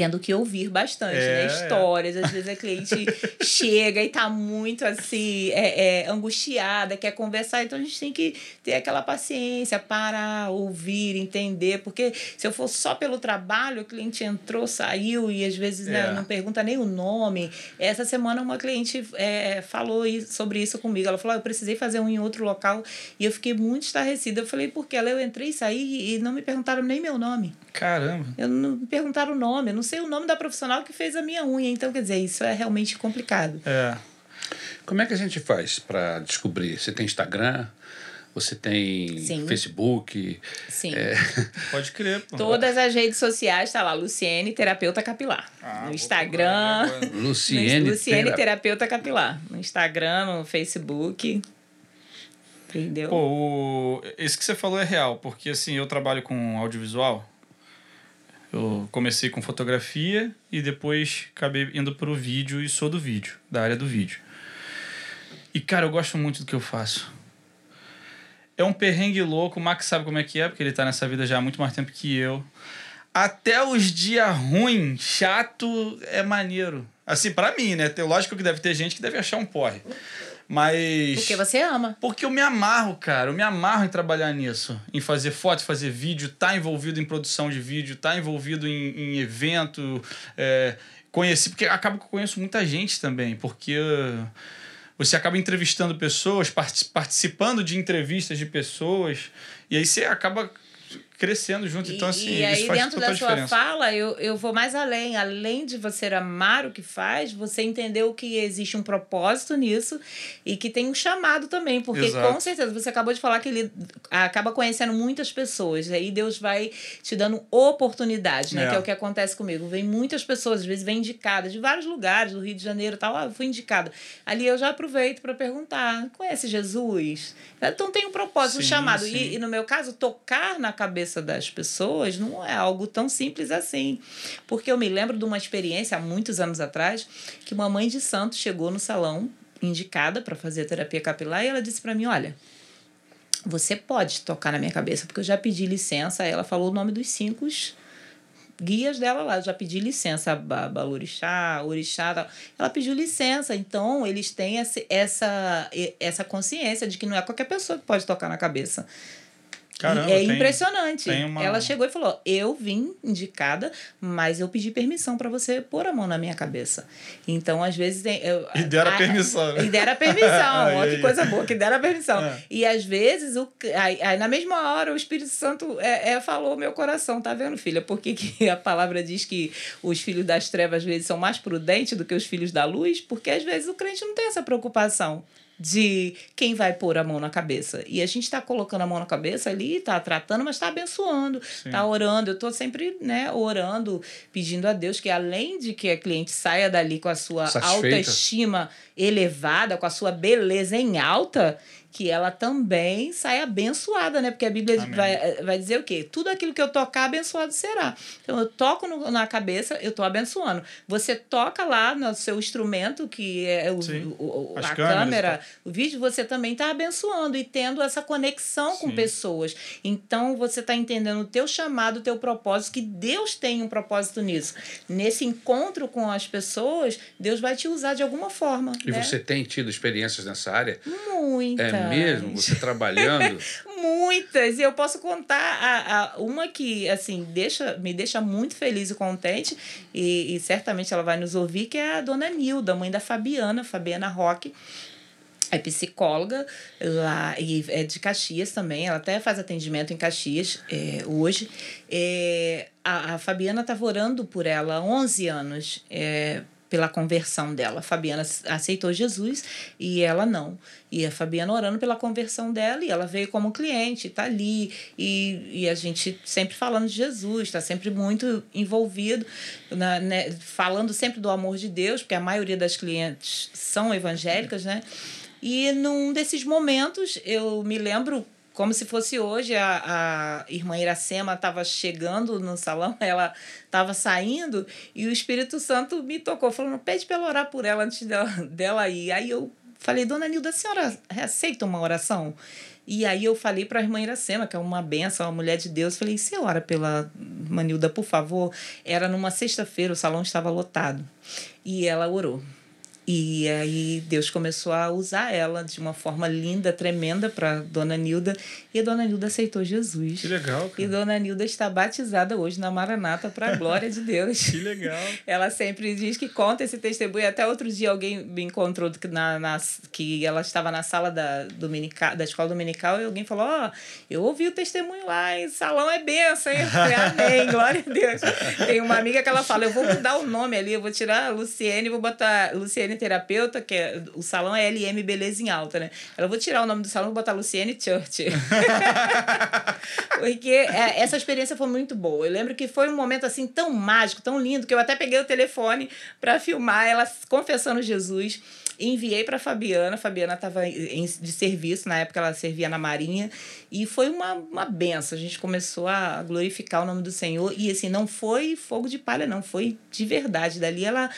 tendo que ouvir bastante, né? É, Histórias. Às vezes a cliente chega e tá muito assim, é, é, angustiada, quer conversar, então a gente tem que ter aquela paciência, parar, ouvir, entender, porque se eu for só pelo trabalho, o cliente entrou, saiu e às vezes né, É. não pergunta nem o nome. Essa semana uma cliente é, falou sobre isso comigo. Ela falou: "Ah, eu precisei fazer um em outro local e eu fiquei muito estarrecida. Eu falei, porque ela eu entrei e saí e não me perguntaram nem meu nome. Caramba. Eu não me perguntaram o nome, eu não sei o nome da profissional que fez a minha unha. Então, quer dizer, isso é realmente complicado. É. Como é que a gente faz para descobrir? Você tem Instagram? Você tem Sim. Facebook? Sim. É, Pode crer, pô. Todas as redes sociais tá lá, Luciene, terapeuta capilar. Ah, no Instagram. Luciene. no Luciene, Tera- terapeuta capilar. No Instagram, no Facebook. Entendeu? Pô, o... isso que você falou é real, porque assim, eu trabalho com audiovisual. Eu comecei com fotografia e depois acabei indo pro vídeo e sou do vídeo, da área do vídeo. E cara, eu gosto muito do que eu faço. É um perrengue louco, o Max sabe como é que é, porque ele tá nessa vida já há muito mais tempo que eu. Até os dias ruins, chato, é maneiro. Assim, pra mim, né? Lógico que deve ter gente que deve achar um porre. Mas. Porque você ama. Porque eu me amarro, cara. Eu me amarro em trabalhar nisso. Em fazer foto, fazer vídeo, tá envolvido em produção de vídeo, tá envolvido em, em evento. É, conheci, porque acaba que eu conheço muita gente também, porque você acaba entrevistando pessoas, parti- participando de entrevistas de pessoas, e aí você acaba crescendo junto. Então, assim, e aí, dentro da sua diferença. fala, eu, eu vou mais além. Além de você amar o que faz, você entendeu que existe um propósito nisso e que tem um chamado também. Porque, Exato. com certeza, você acabou de falar que ele acaba conhecendo muitas pessoas. Aí Deus vai te dando oportunidade, né? É. Que é o que acontece comigo. Vem muitas pessoas, às vezes vem indicadas de vários lugares, do Rio de Janeiro e tal. Ah, eu fui indicada. Ali eu já aproveito para perguntar: conhece Jesus? Então tem um propósito, um Sim, chamado. sim. E, e no meu caso, tocar na cabeça das pessoas não é algo tão simples assim. Porque eu me lembro de uma experiência há muitos anos atrás que uma mãe de santo chegou no salão indicada para fazer terapia capilar e ela disse para mim: Olha, você pode tocar na minha cabeça, porque eu já pedi licença. Ela falou o nome dos cinco guias dela lá. Eu já pedi licença, ba- Balorixá, Orixá. Tal. Ela pediu licença. Então, eles têm essa, essa consciência de que não é qualquer pessoa que pode tocar na cabeça. Caramba, é tem- impressionante. tem uma- Ela chegou e falou: Eu vim indicada, mas eu pedi permissão para você pôr a mão na minha cabeça. Então, às vezes. Eu, E deram a permissão, né? E deram permissão. Ó, que coisa boa, que deram a permissão. É. E às vezes, o, aí, aí, na mesma hora, o Espírito Santo é, é, falou meu coração, tá vendo, filha? Por que, que a palavra diz que os filhos das trevas, às vezes, são mais prudentes do que os filhos da luz? Porque às vezes o crente não tem essa preocupação de quem vai pôr a mão na cabeça. E a gente está colocando a mão na cabeça ali, está tratando, mas está abençoando, está orando. Eu estou sempre né, orando, pedindo a Deus que além de que a cliente saia dali com a sua Satisfeita. autoestima elevada, com a sua beleza em alta, que ela também saia abençoada, né? Porque a Bíblia Amém. vai, vai dizer o quê? Tudo aquilo que eu tocar, abençoado será. Então, eu toco no- na cabeça, eu estou abençoando. Você toca lá no seu instrumento, que é o, Sim. o- a câmeras, câmera, tá. o vídeo, você também está abençoando e tendo essa conexão com Sim. pessoas. Então, você está entendendo o teu chamado, o teu propósito, que Deus tem um propósito nisso. Nesse encontro com as pessoas, Deus vai te usar de alguma forma. E né? você tem tido experiências nessa área? Muitas. É mesmo? Você trabalhando? Muitas. E eu posso contar a, a, uma que, assim, deixa, me deixa muito feliz e contente, e, e certamente ela vai nos ouvir, que é a dona Nilda, mãe da Fabiana, Fabiana Roque. É psicóloga lá e é de Caxias também. Ela até faz atendimento em Caxias é, hoje. É, a, a Fabiana estava orando por ela há 11 anos. É, pela conversão dela. A Fabiana aceitou Jesus e ela não. E a Fabiana orando pela conversão dela e ela veio como cliente, está ali. E, e a gente sempre falando de Jesus, está sempre muito envolvido, na, né, falando sempre do amor de Deus, porque a maioria das clientes são evangélicas, né? E num desses momentos, eu me lembro como se fosse hoje, a, a irmã Iracema estava chegando no salão, ela estava saindo e o Espírito Santo me tocou, falando: pede para ela orar por ela antes dela, dela ir. Aí eu falei: Dona Nilda, a senhora aceita uma oração? E aí eu falei para a irmã Iracema, que é uma benção, uma mulher de Deus, falei: você ora pela Manilda, por favor? Era numa sexta-feira, o salão estava lotado. E ela orou. E aí Deus começou a usar ela de uma forma linda, tremenda para Dona Nilda. E a Dona Nilda aceitou Jesus. Que legal, cara. E Dona Nilda está batizada hoje na Maranata para a glória de Deus. que legal. Ela sempre diz que conta esse testemunho. Até outro dia alguém me encontrou na, na, que ela estava na sala da, dominical, da escola dominical e alguém falou: Ó, oh, eu ouvi o testemunho lá, e salão é benção, hein? Falei, Amém, glória a Deus. Tem uma amiga que ela fala: eu vou mudar o nome ali, eu vou tirar a Luciene vou botar Luciene terapeuta, que é, o salão é LM Beleza em Alta, né? Ela vou tirar o nome do salão e botar Luciene Church. Porque é, essa experiência foi muito boa. Eu lembro que foi um momento assim tão mágico, tão lindo, que eu até peguei o telefone para filmar ela confessando Jesus enviei para Fabiana. Fabiana estava de serviço, na época ela servia na Marinha, e foi uma, uma benção. A gente começou a glorificar o nome do Senhor, e assim, não foi fogo de palha, não, foi de verdade. Dali ela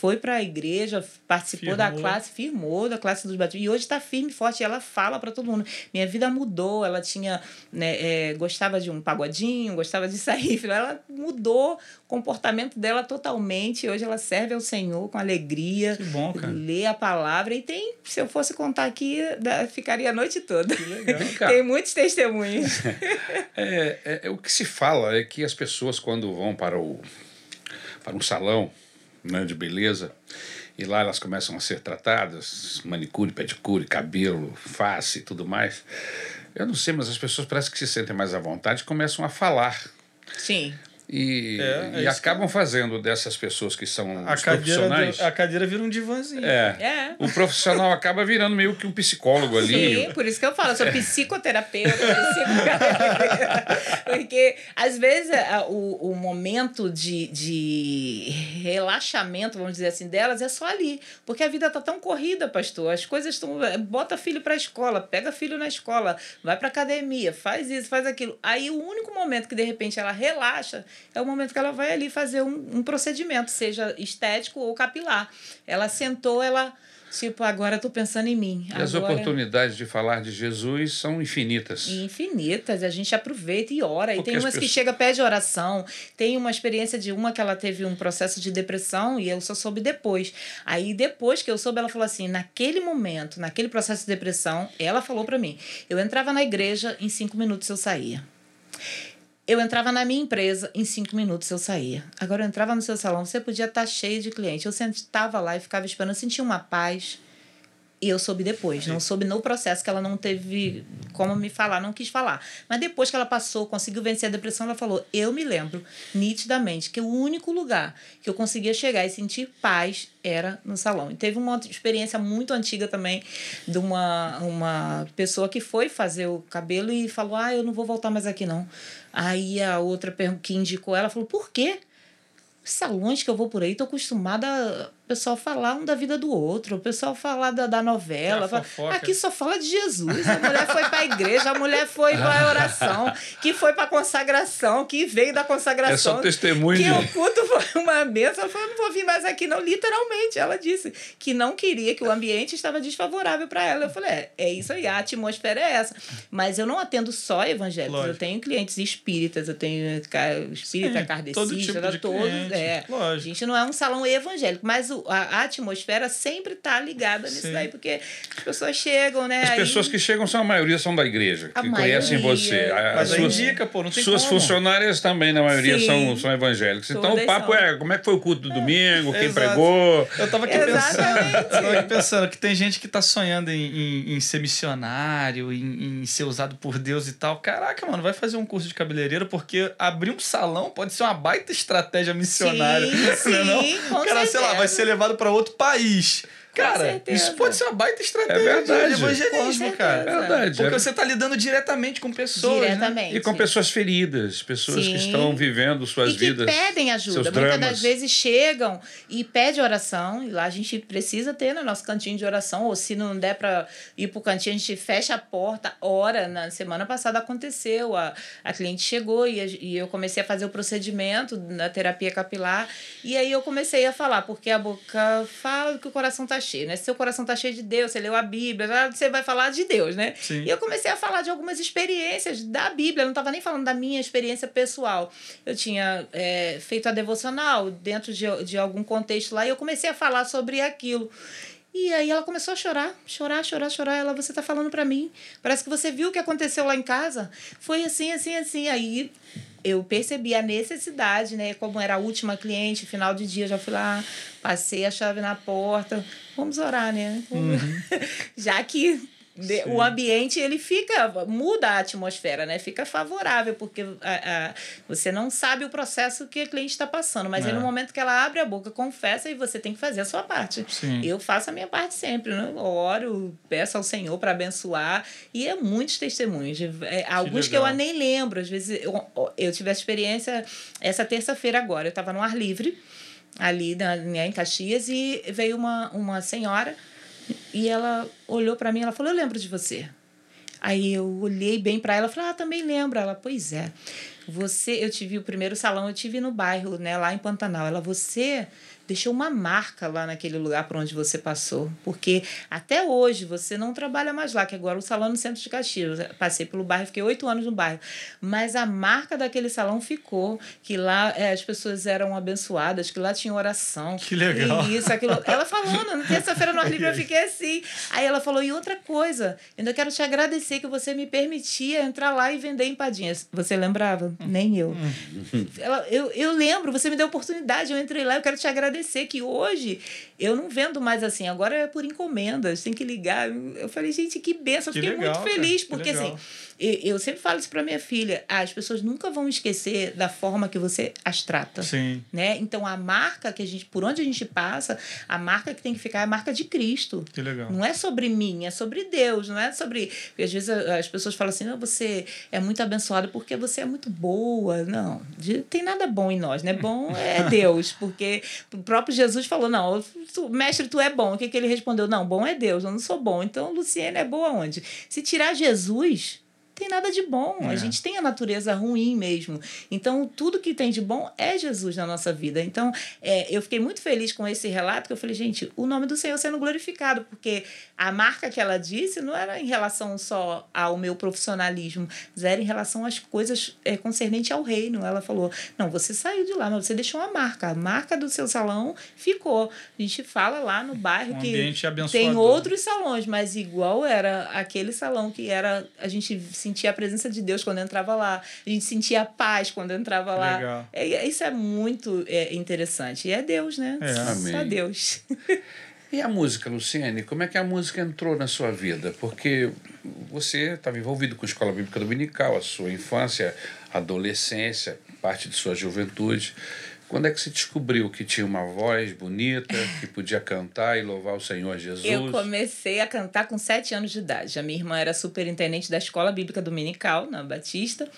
foi para a igreja, participou firmou. da classe, firmou da classe dos batistas. E hoje está firme e forte. E ela fala para todo mundo. Minha vida mudou. Ela tinha. Né, é, gostava de um pagodinho, gostava de sair. Ela mudou o comportamento dela totalmente. Hoje ela serve ao Senhor com alegria. Que bom, cara. Lê a palavra. E tem, se eu fosse contar aqui, ficaria a noite toda. Que legal, cara. tem muitos testemunhos. é, é, é, o que se fala é que as pessoas, quando vão para o para um salão né, de beleza. E lá elas começam a ser tratadas, manicure, pedicure, cabelo, face e tudo mais. Eu não sei, mas as pessoas parecem que se sentem mais à vontade e começam a falar. Sim. E, é, é e acabam que... fazendo dessas pessoas que são a profissionais. A cadeira vira um divãzinho. É. é. O profissional acaba virando meio que um psicólogo ali. Sim, por isso que eu falo, eu sou psicoterapeuta, Porque, às vezes, o, o momento de, de relaxamento, vamos dizer assim, delas é só ali. Porque a vida tá tão corrida, pastor. As coisas estão. Bota filho pra escola, pega filho na escola, vai pra academia, faz isso, faz aquilo. Aí o único momento que de repente ela relaxa é o momento que ela vai ali fazer um, um procedimento, seja estético ou capilar. Ela sentou, ela. Tipo, agora eu tô pensando em mim. E agora... as oportunidades de falar de Jesus são infinitas. Infinitas. A gente aproveita e ora. Porque e tem umas pessoas... que chega, pede oração. Tem uma experiência de uma que ela teve um processo de depressão e eu só soube depois. Aí, depois que eu soube, ela falou assim: naquele momento, naquele processo de depressão, ela falou para mim: eu entrava na igreja, em cinco minutos eu saía. Eu entrava na minha empresa, em cinco minutos eu saía. Agora eu entrava no seu salão, você podia estar cheio de cliente. Eu sentava lá e ficava esperando, eu sentia uma paz. E eu soube depois, não soube no processo que ela não teve como me falar, não quis falar. Mas depois que ela passou, conseguiu vencer a depressão, ela falou: Eu me lembro nitidamente que o único lugar que eu conseguia chegar e sentir paz era no salão. E teve uma experiência muito antiga também de uma, uma pessoa que foi fazer o cabelo e falou: Ah, eu não vou voltar mais aqui não. Aí a outra que indicou ela falou: Por quê? salões que eu vou por aí, tô acostumada o pessoal falar um da vida do outro, o pessoal falar da, da novela. Fala, aqui só fala de Jesus. A mulher foi para a igreja, a mulher foi para a oração, que foi para a consagração, que veio da consagração. É só testemunho. Que o culto foi uma bênção. Ela falou, não vou vir mais aqui, não. Literalmente, ela disse que não queria, que o ambiente estava desfavorável para ela. Eu falei, é, é isso aí, a atmosfera é essa. Mas eu não atendo só evangélicos, Lógico. eu tenho clientes espíritas, eu tenho espírita, Sim, kardecista, todo tipo todos. Cliente. É. Lógico. A gente não é um salão evangélico, mas o a, a atmosfera sempre está ligada nisso Sim. daí, porque as pessoas chegam, né? As aí... pessoas que chegam são a maioria são da igreja, a que maioria. conhecem você. A, Mas suas, indica, pô, não tem Suas como. funcionárias também, na maioria, são, são evangélicos. Então o papo são. é como é que foi o culto do domingo, quem Exato. pregou. Eu tava aqui pensando, eu tava aqui pensando que tem gente que tá sonhando em, em, em ser missionário, em, em, ser usado por Deus e tal. Caraca, mano, vai fazer um curso de cabeleireiro, porque abrir um salão pode ser uma baita estratégia missionária. Sim, sim, não é não? Com cara, sei lá, vai ser levado para outro país. Cara, isso pode ser uma baita estratégia É verdade. de evangelismo, cara. certeza. Verdade. Porque é- você tá lidando diretamente com pessoas. Né? Diretamente. E com pessoas feridas, pessoas que Sim. estão vivendo suas e que vidas. pedem ajuda. seus Muitas das vezes chegam e pedem oração, e lá a gente precisa ter no nosso cantinho de oração, ou se não der para ir para o cantinho, a gente fecha a porta, ora. Na semana passada aconteceu, a, a cliente chegou e, a- e eu comecei a fazer o procedimento na terapia capilar, e aí eu comecei a falar, porque a boca fala que o coração tá cheio, né? Se seu coração tá cheio de Deus, você leu a Bíblia, você vai falar de Deus, né? Sim. E eu comecei a falar de algumas experiências da Bíblia, eu não estava nem falando da minha experiência pessoal. Eu tinha é, feito a devocional dentro de, de algum contexto lá e eu comecei a falar sobre aquilo. E aí ela começou a chorar, chorar, chorar, chorar. Ela, você tá falando para mim. Parece que você viu o que aconteceu lá em casa. Foi assim, assim, assim. Aí eu percebi a necessidade, né? Como era a última cliente, final de dia, já fui lá, passei a chave na porta. Vamos orar, né? Já que de- o ambiente ele fica muda a atmosfera né fica favorável porque a, a- você não sabe o processo que a cliente está passando mas É. aí no momento que ela abre a boca confessa e você tem que fazer a sua parte Sim. eu faço a minha parte sempre né? oro peço ao Senhor para abençoar e é muitos testemunhos É, alguns que eu legal. nem lembro às vezes eu, eu tive a experiência essa terça-feira agora eu estava no ar livre ali na, né, em Caxias e veio uma, uma senhora e ela olhou para mim ela falou: Eu lembro de você. Aí eu olhei bem para ela falei: Ah, também lembro. Ela, pois é. Você, eu tive o primeiro salão, eu tive no bairro, né, lá em Pantanal. Ela, você deixou uma marca lá naquele lugar por onde você passou, porque até hoje você não trabalha mais lá, que agora o salão no centro de Caxias. Eu passei pelo bairro, fiquei oito anos no bairro, mas a marca daquele salão ficou, que lá é, as pessoas eram abençoadas, que lá tinha oração. Que legal. E isso, aquilo. Ela falando, na terça-feira no ar livre eu fiquei assim. Aí ela falou: e outra coisa, ainda quero te agradecer que você me permitia entrar lá e vender empadinhas. Você lembrava? Nem eu. Ela, eu. Eu lembro, você me deu oportunidade, eu entrei lá, eu quero te agradecer que hoje eu não vendo mais assim, agora é por encomendas, tem que ligar. Eu falei, gente, que benção, fiquei legal, muito cara, feliz, que porque assim, e- eu sempre falo isso para minha filha, as pessoas nunca vão esquecer da forma que você as trata Sim. né? Então a marca que a gente, por onde a gente passa, a marca que tem que ficar é a marca de Cristo. Que legal. Não é sobre mim, é sobre Deus, não é sobre. Porque às vezes as pessoas falam assim: não, você é muito abençoada porque você é muito boa. Não, tem nada bom em nós, né? Bom é Deus, porque o próprio Jesus falou: não, tu- mestre, tu é bom. O que, que ele respondeu? Não, bom é Deus, eu não sou bom. Então, Luciene é boa onde? Se tirar Jesus. Tem nada de bom. A É. gente tem a natureza ruim mesmo. Então, tudo que tem de bom é Jesus na nossa vida. Então, é, eu fiquei muito feliz com esse relato, que eu falei, gente, o nome do Senhor sendo glorificado, porque a marca que ela disse não era em relação só ao meu profissionalismo, mas era em relação às coisas é, concernentes ao reino. Ela falou: não, você saiu de lá, mas você deixou uma marca. A marca do seu salão ficou. A gente fala lá no bairro Um que tem outros salões, mas igual era aquele salão que era. A gente sentia a presença de Deus quando entrava lá, a gente sentia a paz quando entrava lá. Legal. É, isso é muito é, interessante. E é Deus, né? É. Só Amém. Deus. E a música, Luciene, como é que a música entrou na sua vida? Porque você estava envolvido com a Escola Bíblica Dominical, a sua infância, adolescência, parte de sua juventude. Quando é que você descobriu que tinha uma voz bonita, que podia cantar e louvar o Senhor Jesus? Eu comecei a cantar com sete anos de idade. A minha irmã era superintendente da Escola Bíblica Dominical, na Batista,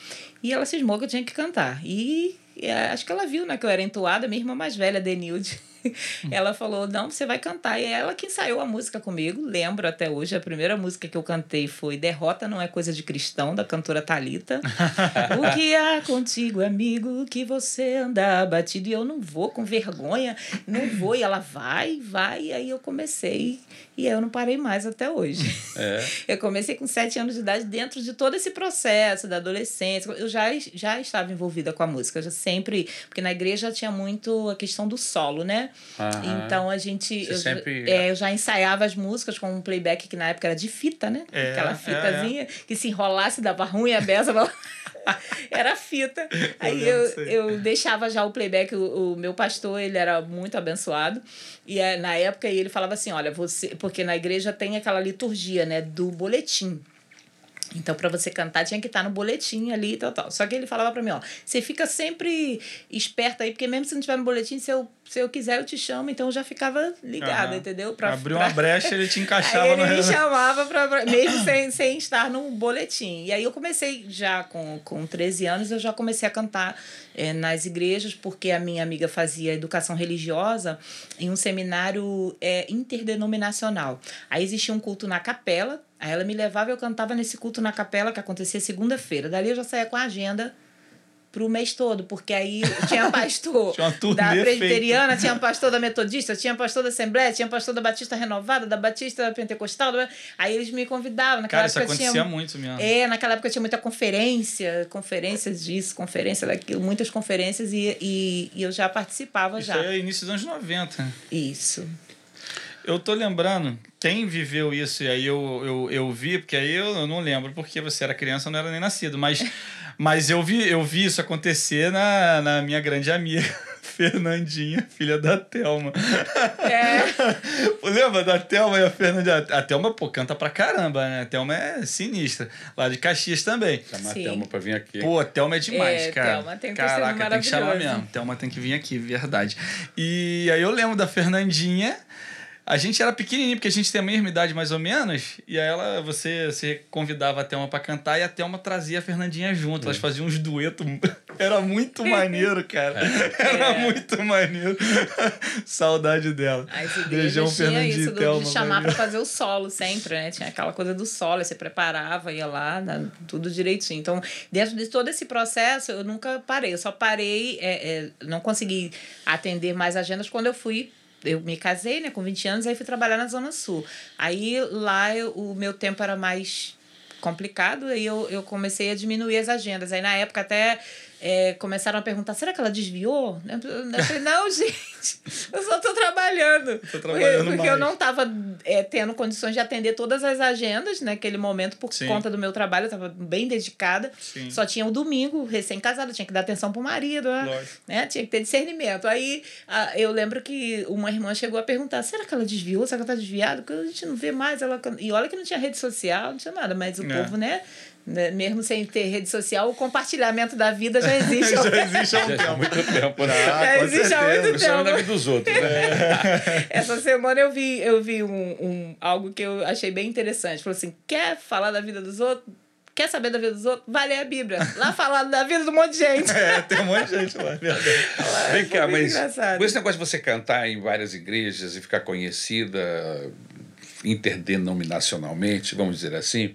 e ela cismou que eu tinha que cantar. E é, acho que ela viu né, que eu era entoada, minha irmã mais velha, Denilde. Ela falou: Não, você vai cantar. E é ela que ensaiou a música comigo. Lembro até hoje. A primeira música que eu cantei foi Derrota Não É Coisa de Cristão, da cantora Talita. o que há contigo, amigo, que você anda abatido? E eu não vou com vergonha, não vou. E ela vai, vai. E aí eu comecei. E eu não parei mais até hoje. É. Eu comecei com sete anos de idade dentro de todo esse processo da adolescência. Eu já, já estava envolvida com a música, já sempre. Porque na igreja tinha muito a questão do solo, né? Aham. Então a gente. Eu, sempre- é, eu já ensaiava as músicas com um playback que na época era de fita, né? É, Aquela é, fitazinha que se enrolasse dava ruim a beça. era fita. Aí eu, aí. eu deixava já o playback, o, o meu pastor, ele era muito abençoado. E é, na época ele falava assim: olha, você. Porque na igreja tem aquela liturgia, né? Do boletim. Então, para você cantar, tinha que estar no boletim ali e tal, tal. Só que ele falava para mim, ó, você fica sempre esperto aí, porque mesmo se não tiver no boletim, se eu, se eu quiser, eu te chamo. Então, eu já ficava ligada, Aham. entendeu? Pra, Abriu pra... uma brecha, ele te encaixava Aí ele no me chamava pra, pra- mesmo sem, sem estar no boletim. E aí eu comecei já com, com 13 anos, eu já comecei a cantar eh, nas igrejas, porque a minha amiga fazia educação religiosa em um seminário eh, interdenominacional. Aí existia um culto na capela, aí ela me levava e eu cantava nesse culto na capela, que acontecia segunda-feira. Dali eu já saía com a agenda pro mês todo, porque aí tinha pastor Tinha da feita. presbiteriana, tinha pastor da metodista, tinha pastor da Assembleia, tinha pastor da Batista Renovada, da Batista Pentecostal. Aí eles me convidavam. Naquela Cara, isso época acontecia tinha. muito mesmo. É, naquela época tinha muita conferência, conferências disso, conferência daquilo, muitas conferências e, e, e eu já participava Isso já. aí é início dos anos 90. Isso. Eu tô lembrando, quem viveu isso, e aí eu, eu, eu vi, porque aí eu, eu não lembro, porque você era criança, eu não era nem nascido, mas, mas eu, vi, eu vi isso acontecer na, na minha grande amiga, Fernandinha, filha da Thelma. É. Lembra da Thelma e a Fernandinha? A Thelma, pô, canta pra caramba, né? A Thelma é sinistra. Lá de Caxias também. Chamar Sim. a Thelma pra vir aqui. Pô, Thelma é demais, É, cara. Thelma tem um Caraca, tem que chamar mesmo. Thelma tem que vir aqui, verdade. E aí eu lembro da Fernandinha. A gente era pequenininho, porque a gente tem a mesma idade mais ou menos. E aí ela, você, você convidava a Thelma pra cantar e a Thelma trazia a Fernandinha junto. Elas faziam uns duetos. Era muito maneiro, cara. Era É. muito maneiro. Saudade dela. As Beijão, Fernandinha isso e do, de Thelma. chamar valeu. fazer o solo sempre, né? Tinha aquela coisa do solo, você preparava, ia lá, tudo direitinho. Então, dentro de todo esse processo, eu nunca parei. Eu só parei, é, é, não consegui atender mais agendas quando eu fui. Eu me casei, né, com 20 anos, aí fui trabalhar na Zona Sul. Aí lá eu- o meu tempo era mais complicado, aí eu, eu comecei a diminuir as agendas. Aí na época até é, começaram a perguntar, será que ela desviou? Eu falei, não, gente, eu só tô trabalhando. Tô trabalhando porque porque eu não estava é, tendo condições de atender todas as agendas naquele momento por Sim. conta do meu trabalho, eu estava bem dedicada. Sim. Só tinha o domingo, recém-casada, tinha que dar atenção pro marido, né? Né? Tinha que ter discernimento. Aí a- eu lembro que uma irmã chegou a perguntar: será que ela desviou? Será que ela tá desviada? Porque a gente não vê mais ela. E olha que não tinha rede social, não tinha nada, mas o É. povo, né? né, Mesmo sem ter rede social, o compartilhamento da vida já existe. Já existe há um Já há tempo. muito tempo, né? Ah, Já existe há certeza. muito Principalmente da tempo. vida dos outros, né? Essa semana eu vi, eu vi um, um, algo que eu achei bem interessante. Falou assim: quer falar da vida dos outros? Quer saber da vida dos outros? Vai ler a Bíblia. Lá falar da vida de um monte de gente. É, tem um monte de gente lá, é verdade. Vem cá, muito mas engraçado. com esse negócio de você cantar em várias igrejas e ficar conhecida interdenominacionalmente, vamos dizer assim,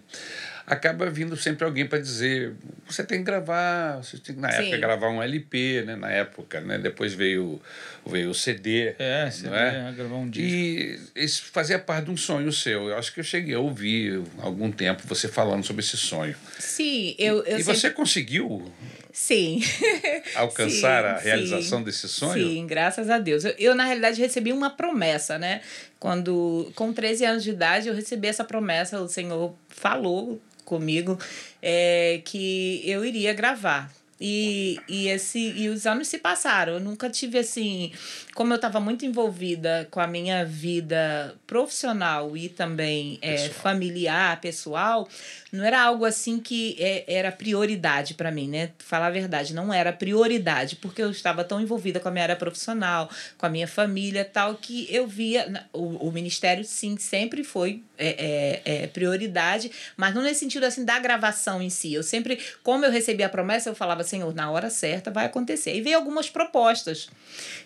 acaba vindo sempre alguém para dizer você tem que gravar, você tem que, na Sim. época gravar um LP, né, na época, né, depois veio veio o CD, É, não é? vai gravar um disco. E isso fazia parte de um sonho seu. Eu acho que eu cheguei a ouvir algum tempo você falando sobre esse sonho. Sim, eu, eu e sempre... você conseguiu Sim. alcançar Sim, a realização sim. desse sonho? Sim, graças a Deus. Eu, eu, na realidade, recebi uma promessa, né? Quando, com 13 anos de idade, eu recebi essa promessa, o Senhor falou comigo é, que eu iria gravar. E, e, esse, e os anos se passaram. Eu nunca tive assim. Como eu estava muito envolvida com a minha vida profissional e também é, Pessoal. familiar, pessoal, não era algo assim que é, era prioridade para mim, né? Falar a verdade, não era prioridade, porque eu estava tão envolvida com a minha área profissional, com a minha família tal, que eu via. O, o ministério, sim, sempre foi é, é, é, prioridade, mas não nesse sentido assim da gravação em si. Eu sempre, como eu recebi a promessa, eu falava, Senhor, na hora certa vai acontecer. E veio algumas propostas.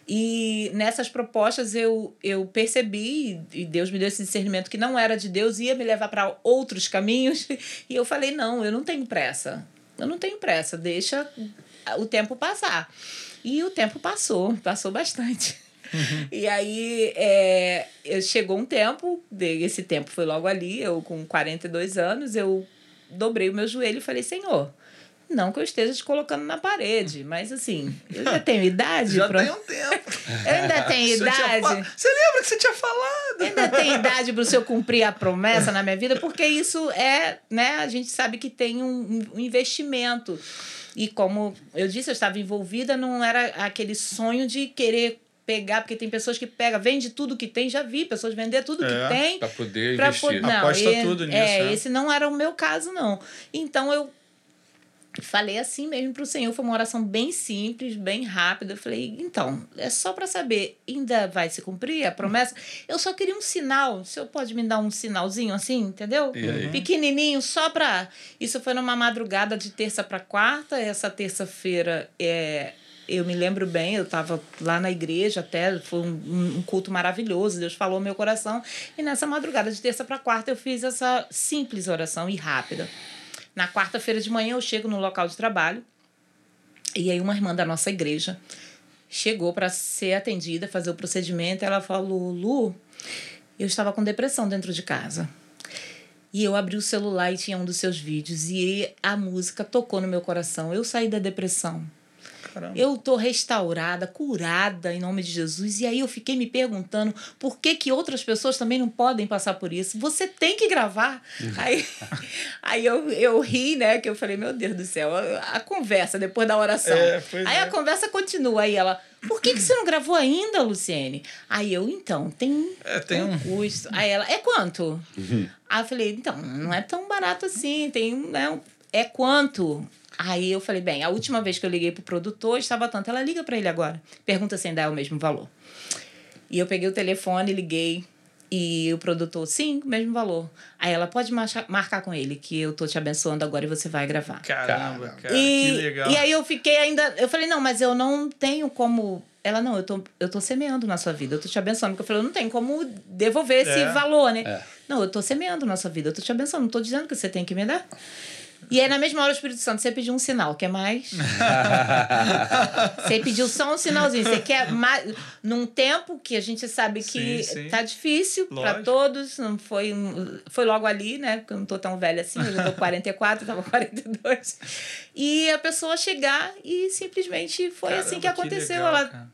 E nessas propostas eu, eu percebi, e Deus me deu esse discernimento que não era de Deus, ia me levar para outros caminhos. E eu falei: não, eu não tenho pressa. Eu não tenho pressa, deixa o tempo passar. E o tempo passou, passou bastante. E aí é, chegou um tempo, esse tempo foi logo ali, eu com 42 anos, eu dobrei o meu joelho e falei, Senhor, não que eu esteja te colocando na parede, mas assim, eu já tenho idade. Já pra- tem um tempo. Eu ainda tenho Você idade. Você lembra que você tinha falado? Ainda tem idade para o senhor cumprir a promessa na minha vida, porque isso é, né? A gente sabe que tem um, um investimento. E como eu disse, eu estava envolvida, não era aquele sonho de querer pegar, porque tem pessoas que pegam, vende tudo que tem, já vi pessoas vender tudo É, que tem. Para poder pra investir. po- Não, Aposta e- tudo nisso, É, é. esse não era o meu caso, não. Então eu falei assim mesmo pro Senhor, foi uma oração bem simples, bem rápida. Eu falei, então, é só para saber, ainda vai se cumprir a promessa? Eu só queria um sinal, o senhor pode me dar um sinalzinho assim, entendeu? Pequenininho, só pra. Isso foi numa madrugada de terça para quarta, essa terça-feira é. Eu me lembro bem, eu estava lá na igreja até, foi um, um- culto maravilhoso, Deus falou meu coração. E nessa madrugada de terça para quarta eu fiz essa simples oração e rápida. Na quarta-feira de manhã eu chego no local de trabalho e aí uma irmã da nossa igreja chegou para ser atendida, fazer o procedimento. Ela falou: Lu, eu estava com depressão dentro de casa. E eu abri o celular e tinha um dos seus vídeos e a música tocou no meu coração. Eu saí da depressão. Caramba. Eu tô restaurada, curada em nome de Jesus. E aí eu fiquei me perguntando por que, que outras pessoas também não podem passar por isso. Você tem que gravar. aí aí eu, eu ri, né? Que eu falei, meu Deus do céu, a, a conversa depois da oração. É, aí é. a conversa continua. Aí ela, por que, que você não gravou ainda, Luciene? Aí eu, então, tem, É, tem um- custo. Aí ela, é quanto? Aí eu falei, então, não é tão barato assim, tem, né, um- é quanto? Aí eu falei, bem, a última vez que eu liguei pro produtor estava tanto. Ela liga para ele agora. Pergunta se ainda é o mesmo valor. E eu peguei o telefone, liguei. E o produtor, sim, o mesmo valor. Aí ela pode marcar com ele que eu tô te abençoando agora e você vai gravar. Caramba, Caramba. cara, e, que legal. e aí eu fiquei ainda. Eu falei, não, mas eu não tenho como. Ela, não, eu tô, eu tô semeando na sua vida, eu tô te abençoando. Porque eu falei, eu não tenho como devolver esse É. valor, né? É. Não, eu tô semeando na sua vida, eu tô te abençoando, não tô dizendo que você tem que me dar. E aí, na mesma hora, o Espírito Santo, você pediu um sinal, quer mais? você pediu só um sinalzinho. Você quer mais. Num tempo que a gente sabe que Sim, sim. tá difícil para todos, não foi, foi logo ali, né? Porque eu não tô tão velha assim, eu já tô com 44, tava com 42. E a pessoa chegar e simplesmente foi Caramba, assim que aconteceu. legal, Ela cara.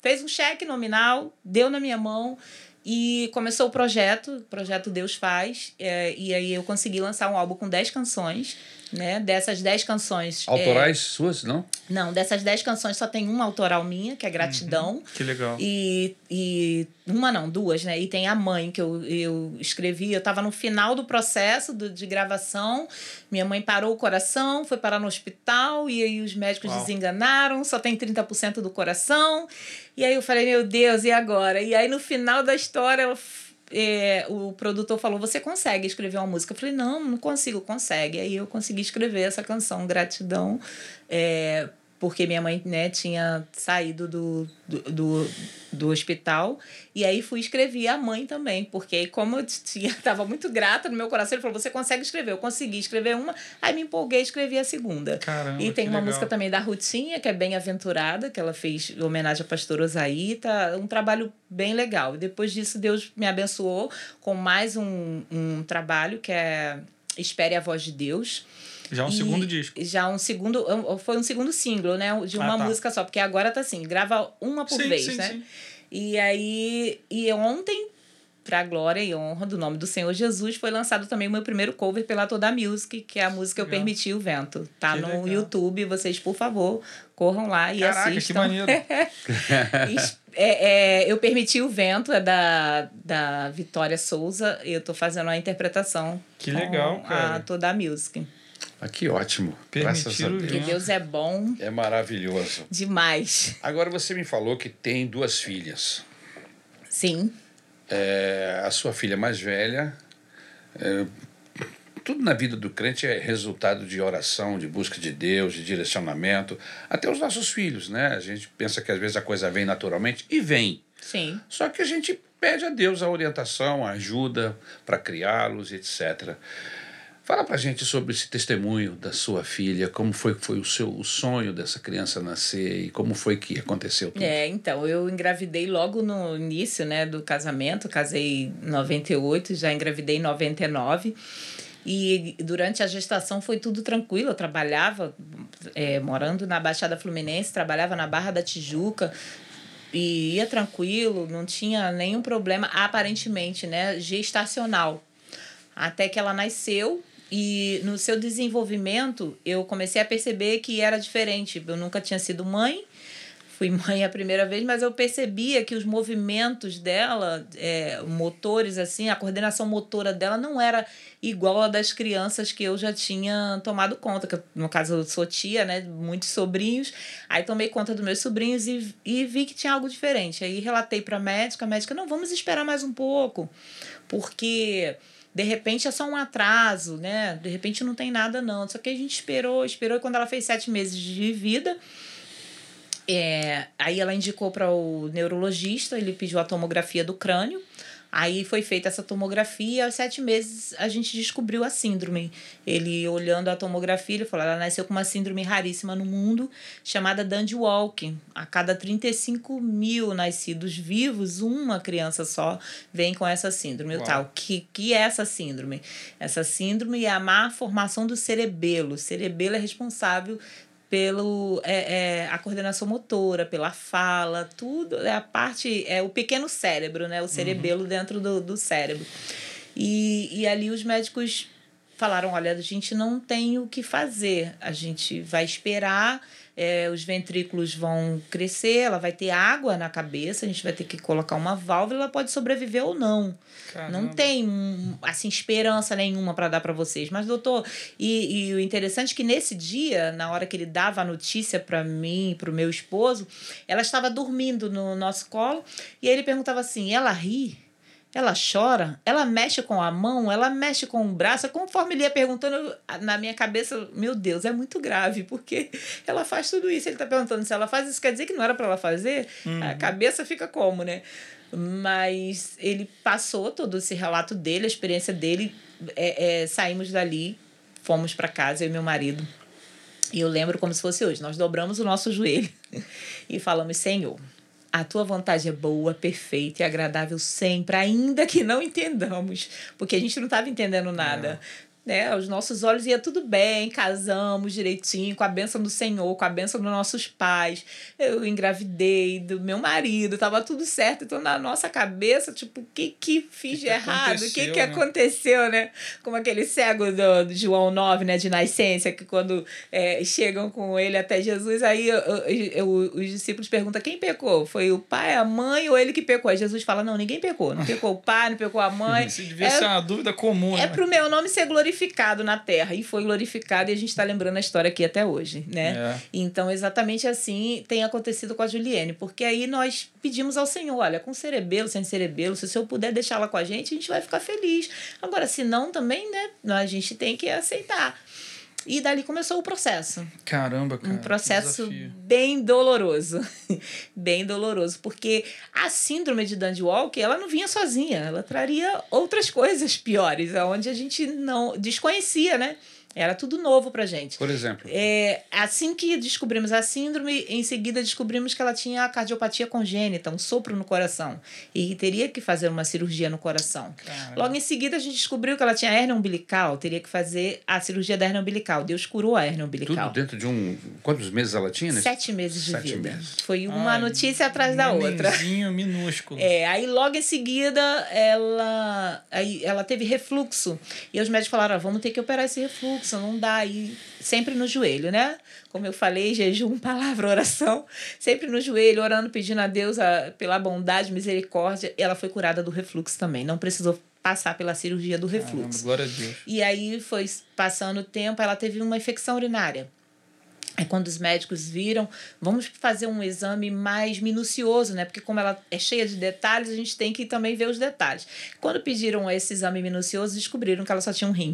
fez um cheque nominal, deu na minha mão e começou o projeto, o projeto Deus Faz. é, e aí eu consegui lançar um álbum com 10 canções. Né? Dessas 10 canções. é, Autorais suas, não? não, dessas 10 canções só tem uma autoral minha, que é Gratidão. Que legal. E, e uma não, duas, né? E tem a mãe que eu, eu escrevi. Eu tava no final do processo do, de gravação. Minha mãe parou o coração, foi parar no hospital, e aí os médicos Uau. desenganaram, só tem 30% do coração. E aí eu falei, meu Deus, e agora? E aí no final da história, ela é, o produtor falou: Você consegue escrever uma música? Eu falei: Não, não consigo, consegue. Aí eu consegui escrever essa canção, Gratidão, é, porque minha mãe né, tinha saído do, do, do, do hospital. E aí fui escrever a mãe também, porque como eu tinha, tava muito grata no meu coração, ele falou: Você consegue escrever? Eu consegui escrever uma, aí me empolguei e escrevi a segunda. Caramba, E tem uma legal. música também da Rutinha, que é bem aventurada, que ela fez em homenagem à pastora Osaí. Tá um trabalho bem legal. E depois disso, Deus me abençoou com mais um, um trabalho que é Espere a Voz de Deus. Já um E segundo disco. Já um segundo. Foi um segundo single, né? De uma Ah, tá. música só, porque agora tá assim, grava uma por Sim, vez, sim, né? sim. E aí, e ontem, pra glória e honra do nome do Senhor Jesus, foi lançado também o meu primeiro cover pela Toda Music, que é a música Eu Legal. Permiti o Vento. Tá Que no legal. YouTube, vocês, por favor, corram lá e Caraca, que assistam. maneiro. Es- é, é, eu Permiti o Vento, é da, da Vitória Souza, e eu tô fazendo a interpretação. Que legal, cara. A Toda Music. Ah, que ótimo. Graças a Permitiram Deus. Que. Deus é bom É maravilhoso. demais. Agora você me falou que tem duas filhas. Sim. É, a sua filha mais velha. é, tudo na vida do crente é resultado de oração, de busca de Deus, de direcionamento. Até os nossos filhos, né? A gente pensa que às vezes a coisa vem naturalmente e vem. Sim. Só que a gente pede a Deus a orientação, a ajuda para criá-los, etc. Fala pra gente sobre esse testemunho da sua filha, como foi foi o seu o sonho dessa criança nascer e como foi que aconteceu tudo. É, então, eu engravidei logo no início, né, do casamento, casei em 98, já engravidei em 99. E durante a gestação foi tudo tranquilo. Eu trabalhava é, morando na Baixada Fluminense, trabalhava na Barra da Tijuca e ia tranquilo, não tinha nenhum problema, aparentemente, né, gestacional. Até que ela nasceu e no seu desenvolvimento eu comecei a perceber que era diferente. Eu nunca tinha sido mãe, fui mãe a primeira vez, mas eu percebia que os movimentos dela, é, motores assim, a coordenação motora dela não era igual a das crianças que eu já tinha tomado conta, que no caso eu sou tia, né, muitos sobrinhos, aí tomei conta dos meus sobrinhos e, e vi que tinha algo diferente. Aí relatei para a médica, a médica, não, vamos esperar mais um pouco, porque de repente é só um atraso, né? De repente não tem nada, não. Só que a gente esperou, esperou, e quando ela fez sete meses de vida, é, aí ela indicou para o neurologista, ele pediu a tomografia do crânio. Aí foi feita essa tomografia, aos sete meses a gente descobriu a síndrome. Ele, olhando a tomografia, ele falou: ela nasceu com uma síndrome raríssima no mundo, chamada Dandy Walking. A cada 35 mil nascidos vivos, uma criança só vem com essa síndrome. Uau. Tal. Que, que é essa síndrome? Essa síndrome é a má formação do cerebelo. O cerebelo é responsável pelo é, é, a coordenação motora, pela fala, tudo é a parte é o pequeno cérebro, né, o cerebelo uhum. dentro do, do cérebro. E, e ali os médicos falaram, olha, a gente não tem o que fazer, a gente vai esperar é, os ventrículos vão crescer, ela vai ter água na cabeça, a gente vai ter que colocar uma válvula, ela pode sobreviver ou não. Caramba. Não tem assim esperança nenhuma para dar para vocês. Mas doutor, e, e o interessante é que nesse dia, na hora que ele dava a notícia para mim, para o meu esposo, ela estava dormindo no nosso colo e ele perguntava assim: "Ela ri?" Ela chora, ela mexe com a mão, ela mexe com o braço. Conforme ele ia perguntando, na minha cabeça, meu Deus, é muito grave, porque ela faz tudo isso. Ele está perguntando se ela faz isso, quer dizer que não era para ela fazer? Uhum. A cabeça fica como, né? Mas ele passou todo esse relato dele, a experiência dele. É, é, saímos dali, fomos para casa, eu e meu marido. E eu lembro como se fosse hoje. Nós dobramos o nosso joelho e falamos: Senhor a tua vontade é boa, perfeita e agradável sempre, ainda que não entendamos, porque a gente não estava entendendo nada né? Aos nossos olhos ia tudo bem, casamos direitinho, com a benção do Senhor, com a benção dos nossos pais. Eu engravidei do meu marido, tava tudo certo. Então, na nossa cabeça, tipo, o que que fiz que de errado? O que que né? aconteceu, né? Como aquele cego do, do, João 9, né? De nascença, que quando é, chegam com ele até Jesus, aí eu, eu, eu, os discípulos perguntam quem pecou? Foi o pai, a mãe ou ele que pecou? Aí Jesus fala, não, ninguém pecou. Não pecou o pai, não pecou a mãe. Isso devia é, ser uma dúvida comum, É né? pro meu nome ser glorificado glorificado na terra e foi glorificado e a gente está lembrando a história aqui até hoje, né? É. Então, exatamente assim tem acontecido com a Juliane, porque aí nós pedimos ao Senhor, olha, com cerebelo, sem cerebelo, se o Senhor puder deixá-la com a gente, a gente vai ficar feliz. Agora, se não, também, né, a gente tem que aceitar. E dali começou o processo. Caramba, cara. Um processo bem doloroso. bem doloroso. Porque a síndrome de Dandy Walker, ela não vinha sozinha. Ela traria outras coisas piores, onde a gente não desconhecia, né? Era tudo novo pra gente. Por exemplo? É, assim que descobrimos a síndrome, em seguida descobrimos que ela tinha a cardiopatia congênita, um sopro no coração. E teria que fazer uma cirurgia no coração. Caramba. Logo em seguida, a gente descobriu que ela tinha hernia umbilical, teria que fazer a cirurgia da hernia umbilical. Deus curou a hernia umbilical. Tudo dentro de um. Quantos meses ela tinha? Né? Sete meses de Sete vida. Meses. Foi uma Ai, notícia atrás da outra. minúsculo. É, aí logo em seguida ela, aí ela teve refluxo. E os médicos falaram: ah, vamos ter que operar esse refluxo fluxo, não dá. E sempre no joelho, né? Como eu falei, jejum, palavra, oração. Sempre no joelho, orando, pedindo a Deus a, pela bondade, misericórdia. Ela foi curada do refluxo também. Não precisou passar pela cirurgia do refluxo. Glória a Deus. E aí foi passando o tempo, ela teve uma infecção urinária. É quando os médicos viram, vamos fazer um exame mais minucioso, né? Porque como ela é cheia de detalhes, a gente tem que também ver os detalhes. Quando pediram esse exame minucioso, descobriram que ela só tinha um rim.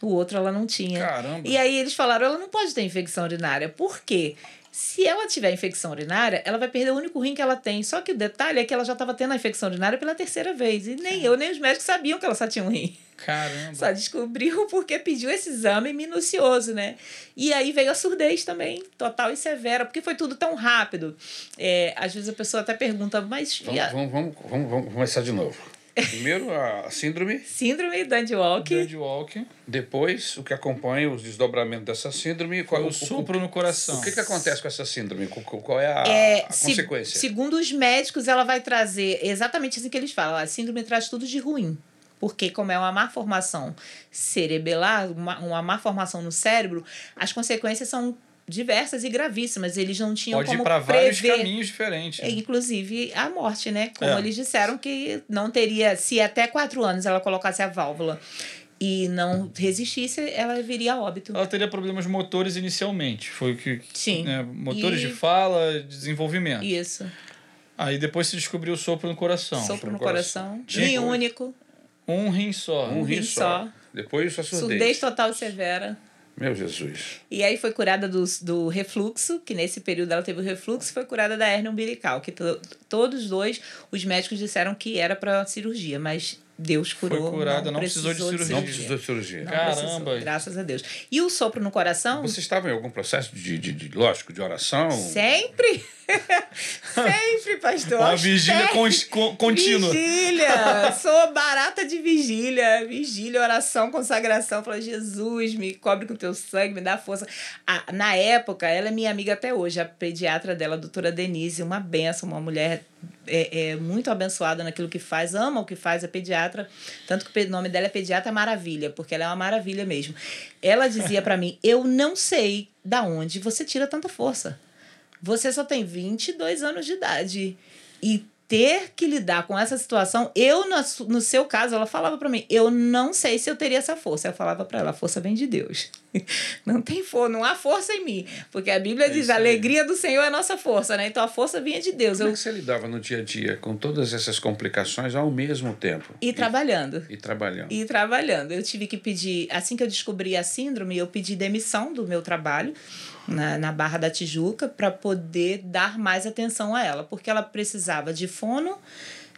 O outro ela não tinha. Caramba. E aí eles falaram, ela não pode ter infecção urinária. Por quê? Se ela tiver infecção urinária, ela vai perder o único rim que ela tem. Só que o detalhe é que ela já estava tendo a infecção urinária pela terceira vez. E nem eu, nem os médicos sabiam que ela só tinha um rim. Caramba. Só descobriu porque pediu esse exame minucioso, né? E aí veio a surdez também, total e severa, porque foi tudo tão rápido. É, às vezes a pessoa até pergunta, mas. Vamos, a... vamos, vamos, vamos, vamos começar de novo. Primeiro a síndrome. Síndrome Dandy Walk. Dandy Walk. Depois, o que acompanha os desdobramentos dessa síndrome. Qual, o, o sopro no coração. O que, que acontece com essa síndrome? Qual é a, é, a se, consequência? Segundo os médicos, ela vai trazer exatamente assim que eles falam. A síndrome traz tudo de ruim. Porque, como é uma má formação cerebelar, uma, uma má formação no cérebro, as consequências são diversas e gravíssimas. Eles não tinham Pode ir como para vários prever, caminhos diferentes. né? inclusive a morte, né? Como É. eles disseram que não teria, se até quatro anos ela colocasse a válvula e não resistisse, ela viria a óbito. Ela teria problemas motores inicialmente. Foi o que. Sim. né, motores E- de fala, desenvolvimento. Isso. Aí depois se descobriu o sopro no coração. Sopro no no coração. Tinha- Rim único. Um rim só. Um rim rim só. só. Depois a surdez. Surdez total severa. Meu Jesus. E aí foi curada do, do refluxo, que nesse período ela teve o refluxo, foi curada da hérnia umbilical, que to, todos dois, os médicos disseram que era para cirurgia, mas Deus curou. curada, não precisou de cirurgia. Não precisou de cirurgia. Não Caramba. precisou, graças a Deus. E o sopro no coração? Você estava em algum processo de, de, de lógico, de oração? Sempre! Sempre, pastor. Uma vigília con- con- contínua. Vigília! Sou barata de vigília. Vigília, oração, consagração. Fala, Jesus, me cobre com teu sangue, me dá força. Ah, na época, ela é minha amiga até hoje, a pediatra dela, a doutora Denise, uma benção, uma mulher é, é muito abençoada naquilo que faz, ama o que faz, é pediatra. Tanto que o nome dela é Pediatra Maravilha, porque ela é uma maravilha mesmo. Ela dizia para mim: Eu não sei da onde você tira tanta força. Você só tem 22 anos de idade. E ter que lidar com essa situação, eu, no, seu caso, ela falava para mim, eu não sei se eu teria essa força. Eu falava para ela, a força vem de Deus. Não tem força, não há força em mim. Porque a Bíblia diz, isso a alegria do Senhor é nossa força, né? Então a força vinha de Deus. Como Eu, é que você lidava no dia a dia com todas essas complicações ao mesmo tempo? e trabalhando. E, trabalhando. E trabalhando. Eu tive que pedir, assim que eu descobri a síndrome, eu pedi demissão do meu trabalho na, na Barra da Tijuca para poder dar mais atenção a ela, porque ela precisava de fono,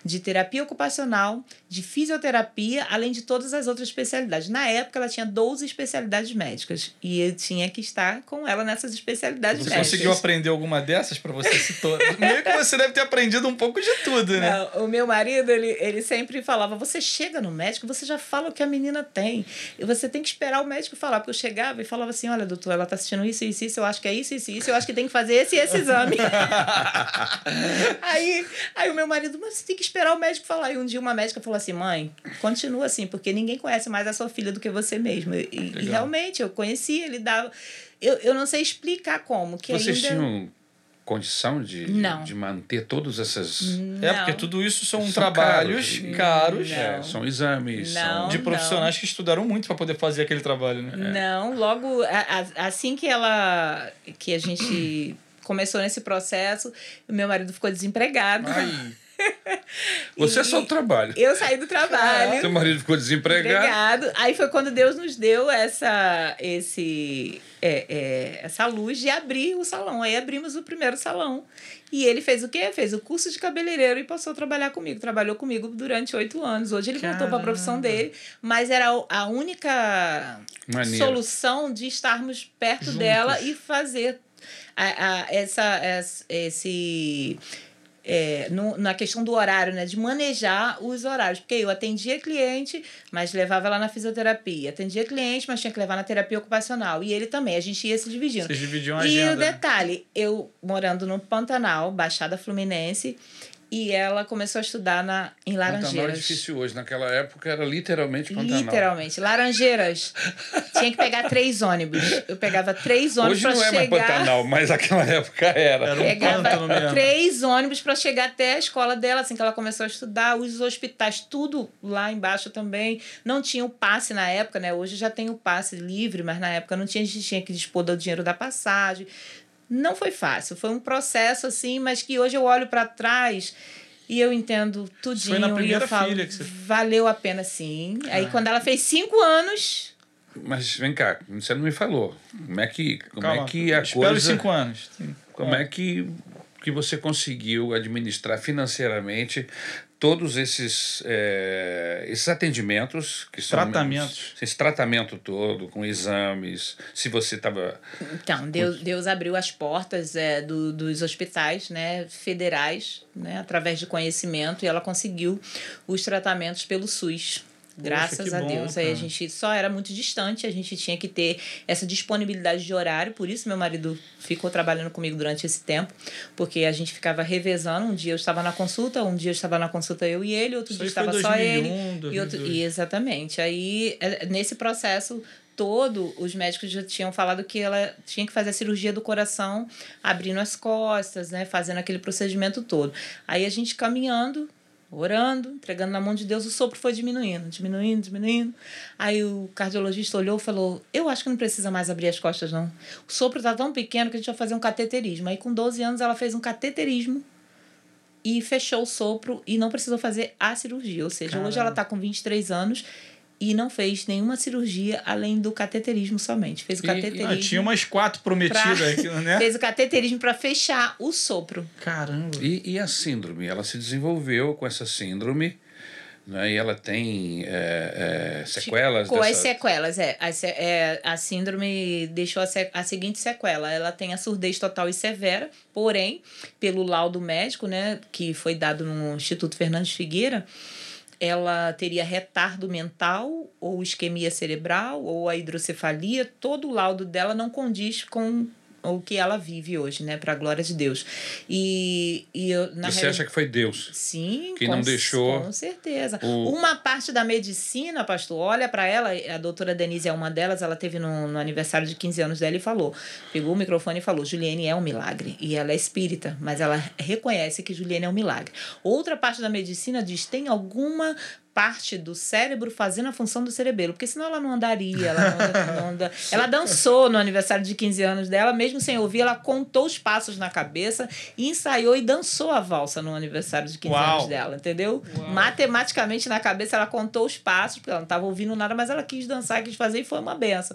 de terapia ocupacional, de fisioterapia, além de todas as outras especialidades. Na época, ela tinha 12 especialidades médicas e eu tinha que estar com ela nessas especialidades Você médicas. conseguiu aprender alguma dessas para você se tornar? Meio que você deve ter aprendido um pouco de tudo, né? Não, o meu marido, ele, ele sempre falava: você chega no médico, você já fala o que a menina tem. E você tem que esperar o médico falar. Porque eu chegava e falava assim: olha, doutor, ela tá assistindo isso, isso, isso, eu acho que é isso, isso, isso, eu acho que tem que fazer esse e esse exame. aí, aí o meu marido, mas você tem que esperar o médico falar. E um dia uma médica falou assim: mãe, continua assim, porque ninguém conhece mais a sua filha do que você mesmo. E, e realmente, eu conhecia, ele dava. Eu, eu não sei explicar como. Que Vocês ainda... tinham condição de, de- Não. de manter todas essas. É, porque Não. tudo isso são, São trabalhos caros. caros, Não. É, são exames, Não. são de profissionais que estudaram muito para poder fazer aquele trabalho, né? Não, logo a- a- assim que ela que a gente começou nesse processo, o meu marido ficou desempregado. Ai, Você E- só trabalho. Eu saí do trabalho. Seu marido ficou desempregado. Empregado. Aí foi quando Deus nos deu essa, esse, é, é, essa luz de abrir o salão. Aí abrimos o primeiro salão. E ele fez o quê? Fez o curso de cabeleireiro e passou a trabalhar comigo. Trabalhou comigo durante oito anos. Hoje ele voltou para a profissão Caramba. dele, mas era a única Maneiro. solução de estarmos perto Juntos. dela e fazer a, a, essa, essa- esse. É, no- na questão do horário, né? De manejar os horários. Porque eu atendia cliente, mas levava ela na fisioterapia. Atendia cliente, mas tinha que levar na terapia ocupacional. E ele também, a gente ia se dividindo. vocês dividiam a E o agenda. detalhe, eu morando no Pantanal, Baixada Fluminense, e ela começou a estudar na, em Pantanal é Laranjeiras. difícil hoje. Naquela época era literalmente Pantanal. Literalmente. Laranjeiras. Tinha que pegar três ônibus. Eu pegava três ônibus Hoje para não é mais chegar. Pantanal, mas naquela época era. Era um Pegava três ônibus para chegar até a escola dela, assim que ela começou a estudar. Os hospitais, tudo lá embaixo também. Não tinha o passe na época, né? Hoje já tem o passe livre, mas na época não tinha, a gente tinha que dispor do dinheiro da passagem. Não foi fácil. Foi um processo, assim, mas que hoje eu olho para trás. E eu entendo tudinho. na e primeira eu falo, filha que você- valeu a pena sim. Aí quando ela fez cinco anos, Mas vem cá, você não me falou. Como é que, como Calma, é que a espera os coisa. cinco anos. Sim. Como é que, que você conseguiu administrar financeiramente todos esses, eh, esses atendimentos que são Tratamentos. esse tratamento todo com exames se você estava Então, Deus, Deus abriu as portas é, do, dos hospitais né, federais, né, através de conhecimento, e ela conseguiu os tratamentos pelo SUS. Graças que a bom, Deus. Aí a gente só era muito distante, a gente tinha que ter essa disponibilidade de horário, por isso meu marido ficou trabalhando comigo durante esse tempo, porque a gente ficava revezando. Um dia eu estava na consulta, um dia eu estava na consulta eu e ele, outro Isso dia estava só ele. 2001, E outro, 2002. e exatamente. Aí, é, nesse processo, todo, os médicos já tinham falado que ela tinha que fazer a cirurgia do coração, abrindo as costas, né? Fazendo aquele procedimento todo. Aí a gente caminhando, orando, entregando na mão de Deus, o sopro foi diminuindo, diminuindo, diminuindo. Aí o cardiologista olhou e falou: Eu acho que não precisa mais abrir as costas, não. O sopro está tão pequeno que a gente vai fazer um cateterismo. Aí, com 12 anos, ela fez um cateterismo e fechou o sopro e não precisou fazer a cirurgia. Ou seja, Caramba. hoje ela está com 23 anos e não fez nenhuma cirurgia além do cateterismo somente. Fez o cateterismo. E, tinha umas quatro prometidas pra, aqui, né? Fez o cateterismo para fechar o sopro. Caramba. E, e a síndrome? Ela se desenvolveu com essa síndrome. Né? E ela tem é, é, sequelas? Com dessa... as sequelas, é. A, é. a síndrome deixou a, a seguinte sequela. Ela tem a surdez total e severa, porém, pelo laudo médico, né, que foi dado no Instituto Fernandes Figueira, ela teria retardo mental ou isquemia cerebral ou a hidrocefalia, todo o laudo dela não condiz com o que ela vive hoje, né? Para a glória de Deus. E, e eu, na Você real... acha que foi Deus? Sim, que não deixou. Com certeza. O... Uma parte da medicina, pastor, olha para ela, a doutora Denise é uma delas, ela teve no, no aniversário de 15 anos dela e falou, pegou o microfone e falou: Juliane é um milagre. E ela é espírita, mas ela reconhece que Juliane é um milagre. Outra parte da medicina diz: tem alguma parte do cérebro fazendo a função do cerebelo, porque senão ela não andaria, ela não anda, não anda. Ela dançou no aniversário de 15 anos dela, mesmo sem ouvir, ela contou os passos na cabeça e ensaiou e dançou a valsa no aniversário de 15 Uau. anos dela, entendeu? Uau. Matematicamente na cabeça ela contou os passos, porque ela não estava ouvindo nada, mas ela quis dançar, quis fazer e foi uma benção.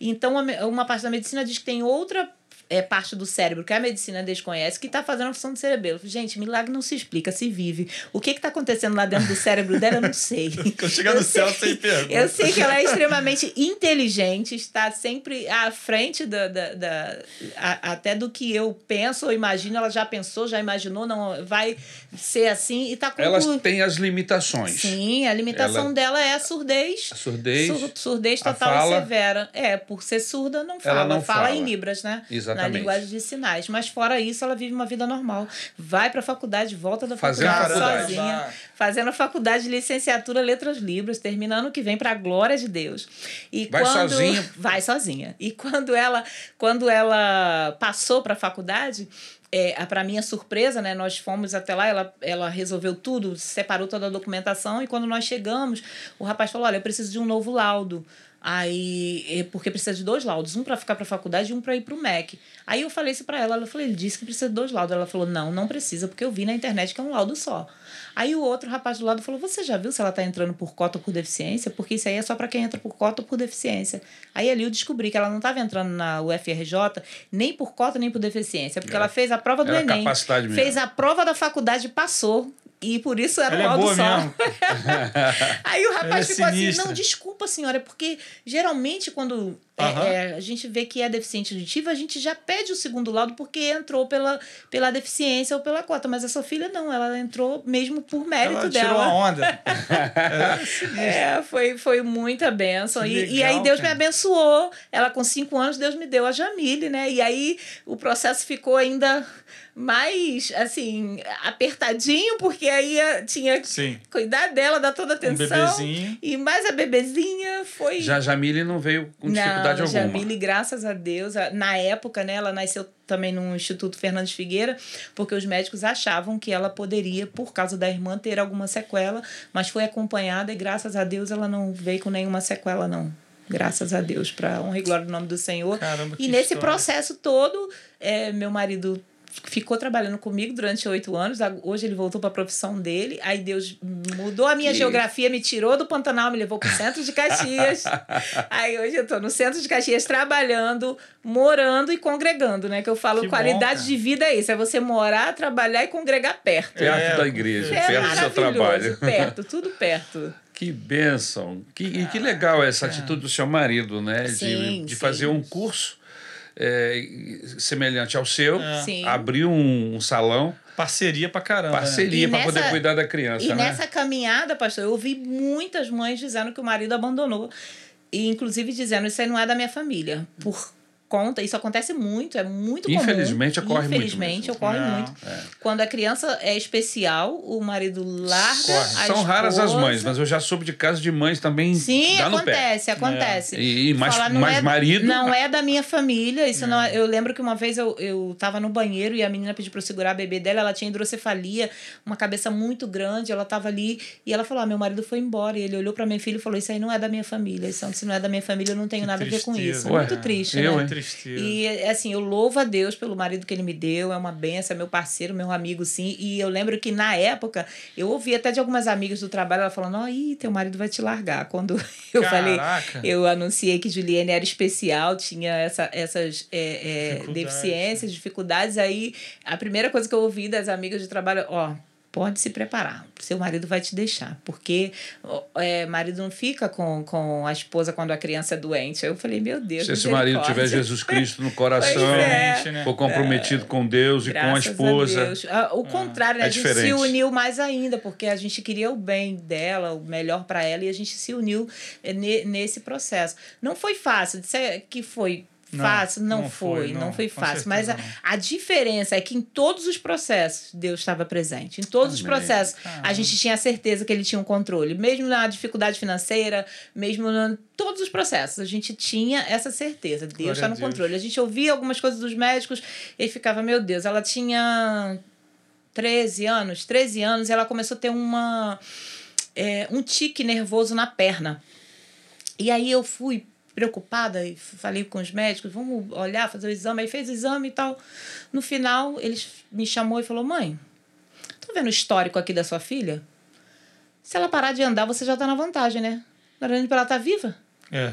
Então, uma parte da medicina diz que tem outra é, parte do cérebro que a medicina desconhece que está fazendo a função do cerebelo. Gente, milagre não se explica, se vive. O que está acontecendo lá dentro do cérebro dela, eu não sei. Quando chegar no céu, sem pergunta. Eu sei que ela é extremamente inteligente, está sempre à frente da, da, da a, até do que eu penso ou imagino. Ela já pensou, já imaginou, não vai ser assim e está com. Elas têm as limitações. Sim, a limitação ela... dela é a surdez. A surdez. Sur, surdez total e severa. É, por ser surda, não fala. Ela não fala, fala em Libras, né? Exatamente na linguagem de sinais. Mas fora isso, ela vive uma vida normal. Vai para a faculdade, volta da fazendo faculdade, faculdade sozinha, fazendo a faculdade de licenciatura Letras Libras, terminando que vem para a glória de Deus. E vai quando sozinha? Vai sozinha. E quando ela quando ela passou para a faculdade, é, para minha surpresa, né, nós fomos até lá, ela, ela resolveu tudo, separou toda a documentação e quando nós chegamos, o rapaz falou: Olha, eu preciso de um novo laudo. Aí, é porque precisa de dois laudos, um para ficar para a faculdade e um para ir para o MEC. Aí eu falei isso para ela, ela falou, ele disse que precisa de dois laudos. Ela falou, não, não precisa, porque eu vi na internet que é um laudo só. Aí o outro rapaz do lado falou, você já viu se ela está entrando por cota ou por deficiência? Porque isso aí é só para quem entra por cota ou por deficiência. Aí ali eu descobri que ela não estava entrando na UFRJ nem por cota nem por deficiência, porque é. ela fez a prova do Enem, fez a prova da faculdade e passou. E por isso era Ela o é só. Aí o rapaz é ficou sinistra. assim: não, desculpa, senhora, porque geralmente quando Uhum. É, a gente vê que é deficiente auditiva, a gente já pede o segundo laudo porque entrou pela, pela deficiência ou pela cota. Mas a sua filha não, ela entrou mesmo por mérito ela dela. Tirou a onda. é, foi, foi muita benção. E, legal, e aí Deus cara. me abençoou. Ela, com cinco anos, Deus me deu a Jamile, né? E aí o processo ficou ainda mais, assim, apertadinho, porque aí tinha Sim. cuidar dela, dar toda a atenção. Um bebezinho. E mais a bebezinha foi. Já a Jamile não veio com dificuldade não, alguma. Jamile, graças a Deus, na época, né, ela nasceu também no Instituto Fernandes Figueira, porque os médicos achavam que ela poderia, por causa da irmã, ter alguma sequela, mas foi acompanhada e graças a Deus ela não veio com nenhuma sequela, não. Graças a Deus, para honra e glória do nome do Senhor. Caramba, e nesse história. processo todo, é, meu marido ficou trabalhando comigo durante oito anos. Hoje ele voltou para a profissão dele. Aí Deus mudou a minha que... geografia, me tirou do Pantanal, me levou para o centro de Caxias. Aí hoje eu estou no centro de Caxias trabalhando, morando e congregando, né? Que eu falo, que qualidade bom, de vida é isso: é você morar, trabalhar e congregar perto. Perto é, da igreja, é perto do seu trabalho. Perto, tudo perto. Que bênção. Que, e que legal essa atitude do seu marido, né? Sim, de, de fazer um curso é, semelhante ao seu, é. abriu um, um, salão. Parceria pra caramba. Parceria para poder cuidar da criança. E né? nessa caminhada, pastor, eu ouvi muitas mães dizendo que o marido abandonou. E inclusive dizendo, isso aí não é da minha família. Por conta, isso acontece muito, é muito comum. Infelizmente, ocorre muito Infelizmente, ocorre É. muito. Quando a criança é especial, o marido larga Corre. a São raras as esposa. mães, mas eu já soube de casos de mães também Sim, acontece, acontece. E, e mais, Falar, não mais é, marido. Não é da minha família. Isso não é- eu lembro que uma vez eu, eu tava no banheiro e a menina pediu pra eu segurar a bebê dela. Ela tinha hidrocefalia, uma cabeça muito grande. Ela tava ali e ela falou: ah, meu marido foi embora. E ele olhou pra minha filha e falou: Isso aí não é da minha família. Isso, se não é da minha família, eu não tenho Que nada a ver com tristeza. isso. Ué, muito triste, eu, né? hein? Tristeza. E assim, eu louvo a Deus pelo marido que ele me deu, é uma benção, é meu parceiro, meu amigo, sim. E eu lembro que na época, eu ouvi até de algumas amigas do trabalho, ela falando: Ó, ih, teu marido vai te largar. Quando eu falei, Caraca. eu anunciei que Juliane era especial, tinha essa, essas é, é, Dificuldades. deficiências, dificuldades. Aí a primeira coisa que eu ouvi das amigas de trabalho, ó. Pode se preparar, seu marido vai te deixar, porque é, marido não fica com, com a esposa quando a criança é doente. Aí eu falei, meu Deus, Se esse marido tiver. Jesus Cristo no coração, é. For comprometido com Deus e com a Graças esposa. Deus. Ah, O contrário, né? é a gente se uniu mais ainda, porque a gente queria o bem dela, o melhor para ela, e a gente se uniu ne- nesse processo. Não foi fácil, dizer que foi fácil, não, não foi, foi, não, não, foi fácil. Mas a, a diferença é que em todos os processos Deus estava presente. Em todos os Amém. processos a Caramba. gente tinha certeza que ele tinha um controle. Mesmo na dificuldade financeira, mesmo em todos os processos, a gente tinha essa certeza. Deus está a no Deus. controle. A gente ouvia algumas coisas dos médicos e ficava, meu Deus, ela tinha 13 anos, 13 anos, e ela começou a ter uma, é, um tique nervoso na perna. E aí eu fui preocupada e falei com os médicos, vamos olhar, fazer o exame. Aí fez o exame e tal. No final, eles me chamou e falou, mãe, tô vendo o histórico aqui da sua filha? Se ela parar de andar, você já tá na vantagem, né? Nem pra ela estar viva? É.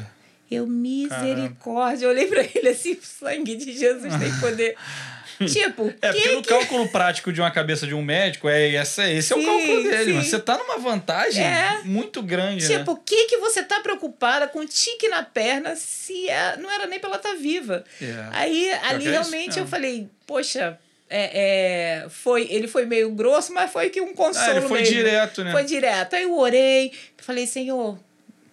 Eu, misericórdia, eu olhei pra ele assim, sangue de Jesus tem poder. tipo, É, que pelo que... cálculo prático de uma cabeça de um médico, é esse, esse é o Sim, cálculo dele. sim. Você tá numa vantagem É. muito grande, né? Tipo, o que que você tá preocupada com tique na perna se é, não era nem pra ela estar viva? É. Aí, ali é realmente eu falei, poxa, é, é, foi, ele foi meio grosso, mas foi que um consolo Ah, ele foi mesmo. direto, né? Foi direto. Aí eu orei, falei, Senhor,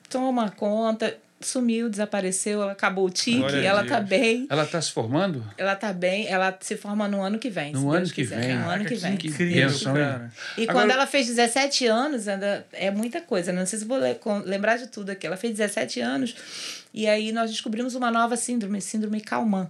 toma conta. Sumiu, desapareceu, ela acabou o tique, Glória ela tá bem. Ela está se formando? Ela tá bem, ela se forma no ano que vem. No ano que quiser. vem. No ano que vem. Que Bênção. E Agora- quando ela fez 17 anos, ainda é muita coisa, né? não sei se vou lembrar de tudo aqui. Ela fez 17 anos e aí nós descobrimos uma nova síndrome, síndrome Calman,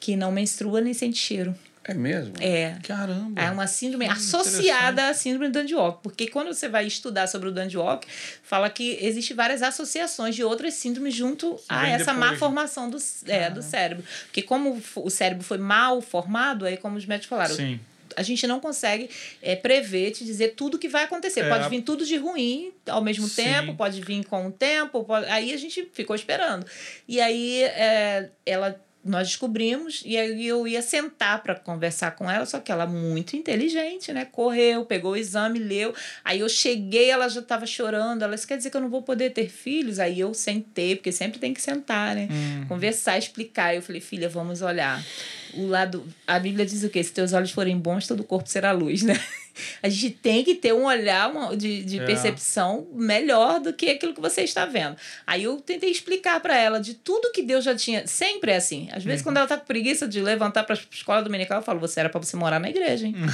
que não menstrua nem sente cheiro. É mesmo? É. Caramba. É uma síndrome Hum, associada à síndrome do Dandiok, porque quando você vai estudar sobre o Dandiok, fala que existe várias associações de outras síndromes junto a essa má depois, né? formação do, é, do cérebro. Porque como o cérebro foi mal formado, aí como os médicos falaram, Sim. a gente não consegue é, prever, te dizer tudo que vai acontecer. É. Pode vir tudo de ruim ao mesmo Sim. tempo, pode vir com o tempo. pode- Aí a gente ficou esperando. E aí é, ela. Nós descobrimos, e aí eu ia sentar para conversar com ela, só que ela muito inteligente, né? Correu, pegou o exame, leu. Aí eu cheguei, ela já estava chorando. Ela disse: quer dizer que eu não vou poder ter filhos? Aí eu sentei, porque sempre tem que sentar, né? Hum. conversar, explicar. Eu falei, filha, vamos olhar. O lado. A Bíblia diz o quê? Se teus olhos forem bons, todo o corpo será luz, né? A gente tem que ter um olhar de, de É. percepção melhor do que aquilo que você está vendo. Aí eu tentei explicar para ela de tudo que Deus já tinha. Sempre é assim. Às vezes, quando ela tá com preguiça de levantar para escola dominical, eu falo: você era para você morar na igreja, hein?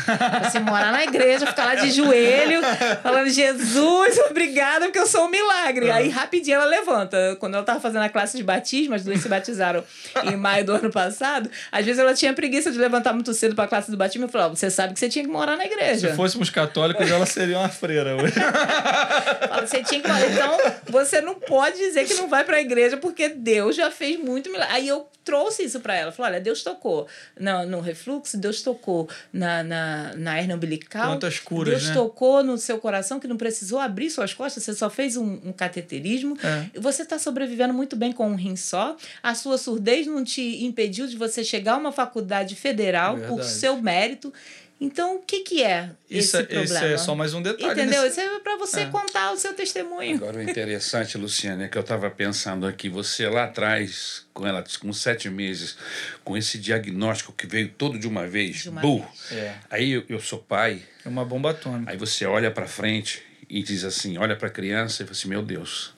Pra você morar na igreja, ficar lá de joelho, falando: Jesus, obrigada, porque eu sou um milagre. Aí rapidinho ela levanta. Quando ela tava fazendo a classe de batismo, as duas se batizaram em maio do ano passado. Às vezes ela tinha preguiça de levantar muito cedo para a classe do batismo. Eu falava: você sabe que você tinha que morar na igreja. Se fôssemos católicos, ela seria uma freira hoje. Você tinha que morar. Então, você não pode dizer que não vai para a igreja porque Deus já fez muito milagre. Aí eu trouxe isso para ela. Falei, olha, Deus tocou no, no refluxo, Deus tocou na, na, na hernia umbilical. Quantas curas, Deus né? tocou no seu coração que não precisou abrir suas costas, você só fez um, um cateterismo. É. Você está sobrevivendo muito bem com um rim só. A sua surdez não te impediu de você chegar a uma faculdade federal por Verdade. seu mérito. Então, o que, que é Isso, esse é, esse problema? é só mais um detalhe. Entendeu? nesse- Isso é para você É. contar o seu testemunho. Agora, o interessante, Luciana, é que eu estava pensando aqui, você lá atrás, com ela com sete meses, com esse diagnóstico que veio todo de uma vez, De uma buh. vez. É. Aí eu, eu sou pai, É uma bomba atômica. aí você olha para frente e diz assim, olha para a criança e fala assim, meu Deus,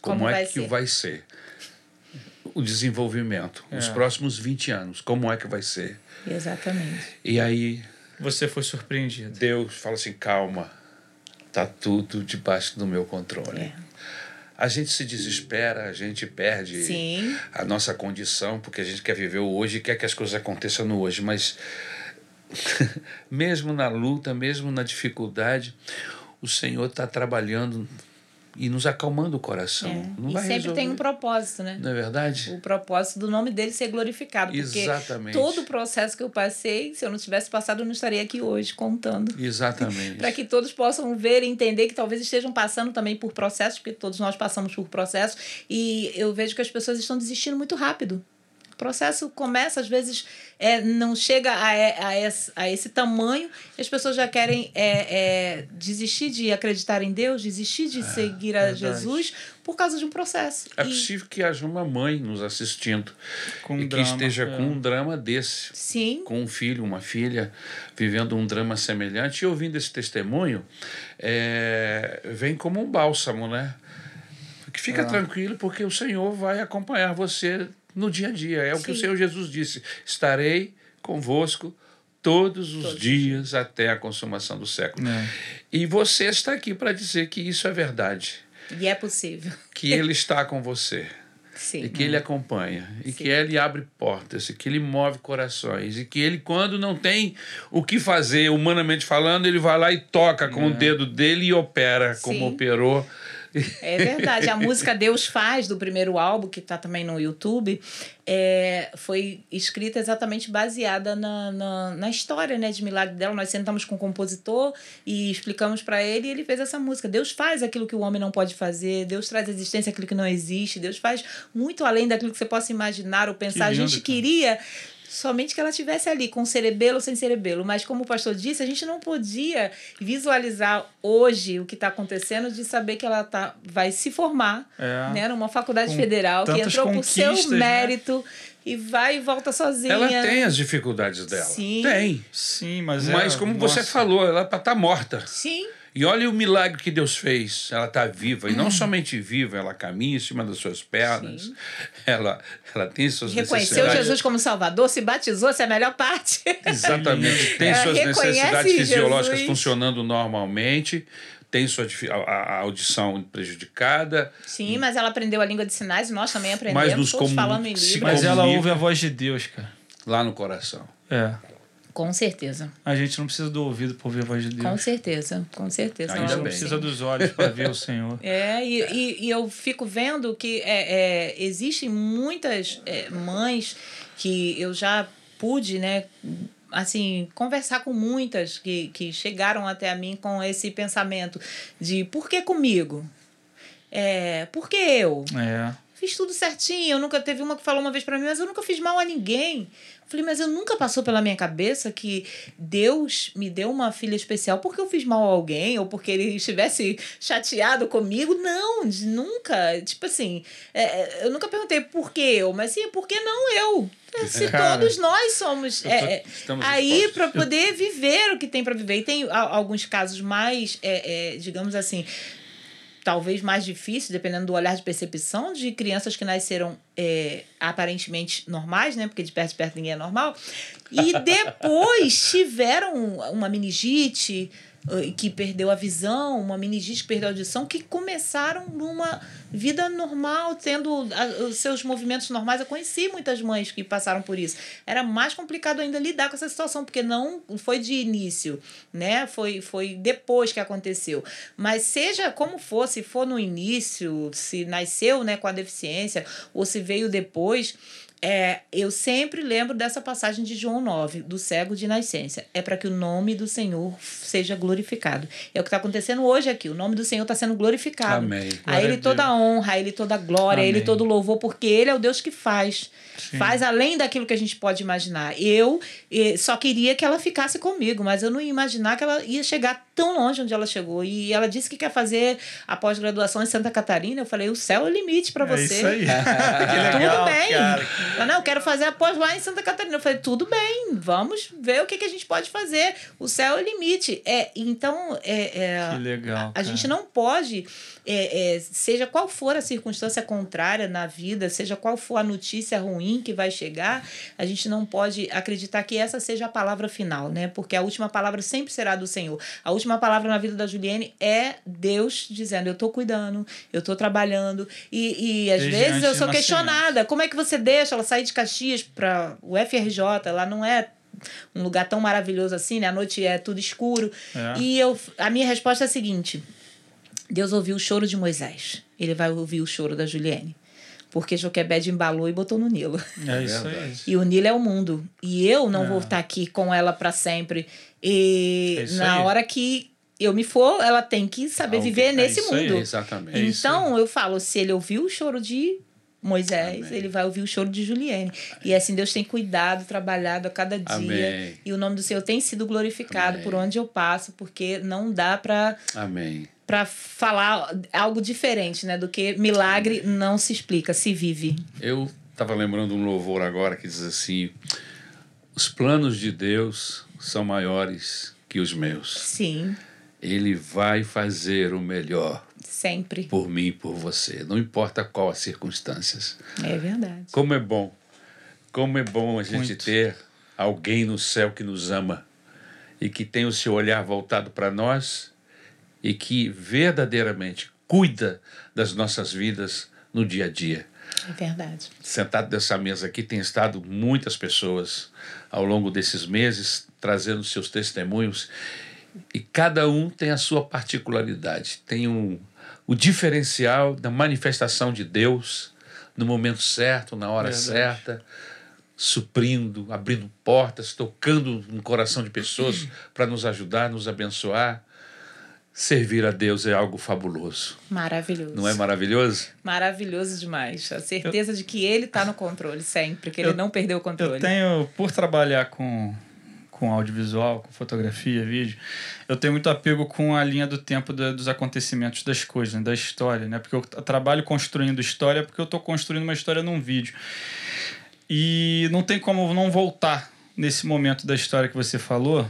como, Como é que ser? vai ser? o desenvolvimento, os É. próximos 20 anos, como é que vai ser. Exatamente. E aí Você foi surpreendido. Deus fala assim: calma, tá tudo debaixo do meu controle. É. A gente se desespera, a gente perde Sim. a nossa condição, porque a gente quer viver o hoje e quer que as coisas aconteçam no hoje, mas mesmo na luta, mesmo na dificuldade, o Senhor está trabalhando e nos acalmando o coração. É. E sempre resolver. tem um propósito, né? Não é verdade? O propósito do nome dele ser glorificado. Porque Exatamente. todo o processo que eu passei, se eu não tivesse passado, eu não estaria aqui hoje contando. Exatamente. Para que todos possam ver e entender que talvez estejam passando também por processos, porque todos nós passamos por processos, e eu vejo que as pessoas estão desistindo muito rápido. O processo começa, às vezes, é, não chega a, a, esse, a esse tamanho, e as pessoas já querem é, é, desistir de acreditar em Deus, desistir de seguir a verdade. Jesus por causa de um processo. É E- possível que haja uma mãe nos assistindo Com um e que drama, esteja é. com um drama desse. Sim, com um filho, uma filha, vivendo um drama semelhante, e ouvindo esse testemunho, é, vem como um bálsamo, né? Que fica É. tranquilo, porque o Senhor vai acompanhar você no dia a dia. É o que o Sim. Senhor Jesus disse: estarei convosco todos os Todos os dias até a consumação do século. É. E você está aqui para dizer que isso é verdade, e é possível. que Ele está com você. Sim. E que ele acompanha, e Sim. que ele abre portas, e que ele move corações, e que ele, quando não tem o que fazer, humanamente falando, ele vai lá e toca com o dedo dele e opera como Sim. operou. É verdade. A música Deus Faz, do primeiro álbum, que está também no YouTube, é, foi escrita exatamente baseada na, na, na história né, de milagre dela. Nós sentamos com o compositor e explicamos para ele e ele fez essa música. Deus faz aquilo que o homem não pode fazer, Deus traz à existência aquilo que não existe, Deus faz muito além daquilo que você possa imaginar ou pensar. lindo, a gente cara. queria somente que ela estivesse ali, com cerebelo ou sem cerebelo. Mas, como o pastor disse, a gente não podia visualizar hoje o que está acontecendo de saber que ela tá, vai se formar É. né, numa faculdade Com federal, que entrou por seu né? mérito e vai e volta sozinha. Ela tem as dificuldades dela. Sim. Tem. Sim, mas é. Mas, como você nossa. falou, ela está morta. Sim, E olha o milagre que Deus fez. Ela está viva. E não somente viva, ela caminha em cima das suas pernas. Sim. Ela, ela tem suas reconheceu necessidades. Jesus como Salvador, se batizou, essa é a melhor parte. Exatamente. Tem Ela suas necessidades fisiológicas Jesus. funcionando normalmente, tem sua a, a audição prejudicada, Sim, mas ela aprendeu a língua de sinais e nós também aprendemos, Mas nos todos falando em. Mas ela ouve a voz de Deus, cara. lá no coração. É. Com certeza, A gente não precisa do ouvido para ouvir a voz de Deus. com certeza, com certeza. A gente não precisa dos olhos para ver o Senhor. É, e, e, e eu fico vendo que é, é, existem muitas é, mães que eu já pude, né, assim, conversar com muitas que, que chegaram até a mim com esse pensamento de por que comigo? É, por que eu? É. Fiz tudo certinho. Eu nunca teve uma que falou uma vez pra mim, mas eu nunca fiz mal a ninguém. Falei, mas eu nunca passou pela minha cabeça que Deus me deu uma filha especial porque eu fiz mal a alguém ou porque ele estivesse chateado comigo. Não, nunca. Tipo assim, é, é, eu nunca perguntei por que eu, mas sim, por que não eu? É, Se Cara, todos nós somos. tô- é, é, estamos aí, para poder viver o que tem para viver. E tem alguns casos mais, é, é, digamos assim, talvez mais difícil, dependendo do olhar de percepção, de crianças que nasceram é, aparentemente normais, né? Porque de perto de perto ninguém é normal. E depois tiveram uma meningite que perdeu a visão, uma meningite que perdeu a audição, que começaram numa vida normal, tendo os seus movimentos normais. Eu conheci muitas mães que passaram por isso. Era mais complicado ainda lidar com essa situação, porque não foi de início, né? Foi, foi depois que aconteceu. Mas seja como for, se for no início, se nasceu né, com a deficiência, ou se veio depois, é, eu sempre lembro dessa passagem de João 9, do cego de nascença. É para que o nome do Senhor seja glorificado. É o que está acontecendo hoje aqui. O nome do Senhor está sendo glorificado. Amém. A Ele a toda a honra, a Ele toda a glória, a Ele Amém. todo o louvor, porque Ele é o Deus que faz. Sim. Faz além daquilo que a gente pode imaginar. Eu só queria que ela ficasse comigo, mas eu não ia imaginar que ela ia chegar tão longe onde ela chegou. E ela disse que quer fazer a pós-graduação em Santa Catarina. Eu falei, o céu é o limite para É você. isso aí. legal, bem. cara. Ela, não, eu quero fazer a pós lá em Santa Catarina. Eu falei, tudo bem, vamos ver o que, que a gente pode fazer. O céu é o limite. É, então, é, é, Que legal. a cara. gente não pode, é, é, seja qual for a circunstância contrária na vida, seja qual for a notícia ruim que vai chegar, a gente não pode acreditar que essa seja a palavra final, né? Porque a última palavra sempre será do Senhor. A última palavra na vida da Juliane é Deus dizendo: Eu tô cuidando, eu tô trabalhando. E, e às Desde vezes eu sou questionada: como é que você deixa ela sair de Caxias para o FRJ? Lá não é um lugar tão maravilhoso assim, né? À noite é tudo escuro. É. E eu, a minha resposta é a seguinte: Deus ouviu o choro de Moisés. Ele vai ouvir o choro da Juliane. Porque Joquebed embalou e botou no Nilo. É isso aí. Verdade. E o Nilo é o mundo. E eu não É. vou estar aqui com ela para sempre. E É na aí. hora que eu me for, ela tem que saber Alguém- viver é nesse isso aí. mundo. Exatamente. É isso Então eu falo, se ele ouviu o choro de Moisés, Amém. ele vai ouvir o choro de Juliane. E assim Deus tem cuidado, trabalhado a cada dia. Amém. E o nome do Senhor tem sido glorificado Amém. por onde eu passo, porque não dá para Amém. para falar algo diferente, né, do que milagre não se explica, se vive. Eu estava lembrando um louvor agora que diz assim: os planos de Deus são maiores que os meus. Sim, Ele vai fazer o melhor sempre. por mim e por você, não importa qual as circunstâncias. É verdade. Como é bom, como é bom a gente Muito. ter alguém no céu que nos ama e que tem o seu olhar voltado para nós e que verdadeiramente cuida das nossas vidas no dia a dia. É verdade. Sentado nessa mesa aqui tem estado muitas pessoas ao longo desses meses trazendo seus testemunhos e cada um tem a sua particularidade, tem um, o diferencial da manifestação de Deus no momento certo, na hora Verdade. certa, suprindo, abrindo portas, tocando no coração de pessoas para nos ajudar, nos abençoar. Servir a Deus é algo fabuloso. Maravilhoso. Não é maravilhoso? Maravilhoso demais. A certeza de que ele está no controle sempre, que ele Eu- não perdeu o controle. Eu tenho, por trabalhar com, com audiovisual, com fotografia, vídeo, eu tenho muito apego com a linha do tempo da- dos acontecimentos, das coisas, né, da história, né? Porque eu trabalho construindo história porque eu estou construindo uma história num vídeo. E não tem como não voltar nesse momento da história que você falou,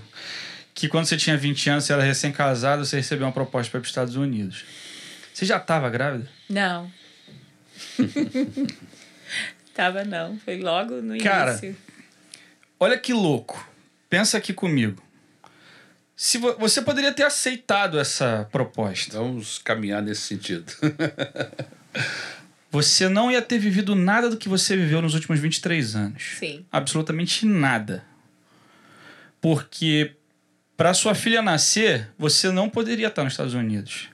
que quando você tinha 20 anos, você era recém-casado, você recebeu uma proposta para ir para os Estados Unidos. Você já estava grávida? Não. Tava não. Foi logo no Cara, início. Olha que louco. Pensa aqui comigo. Se vo- você poderia ter aceitado essa proposta, Vamos caminhar nesse sentido. você não ia ter vivido nada do que você viveu nos últimos 23 anos. Sim. Absolutamente nada. Porque para sua filha nascer, você não poderia estar nos Estados Unidos.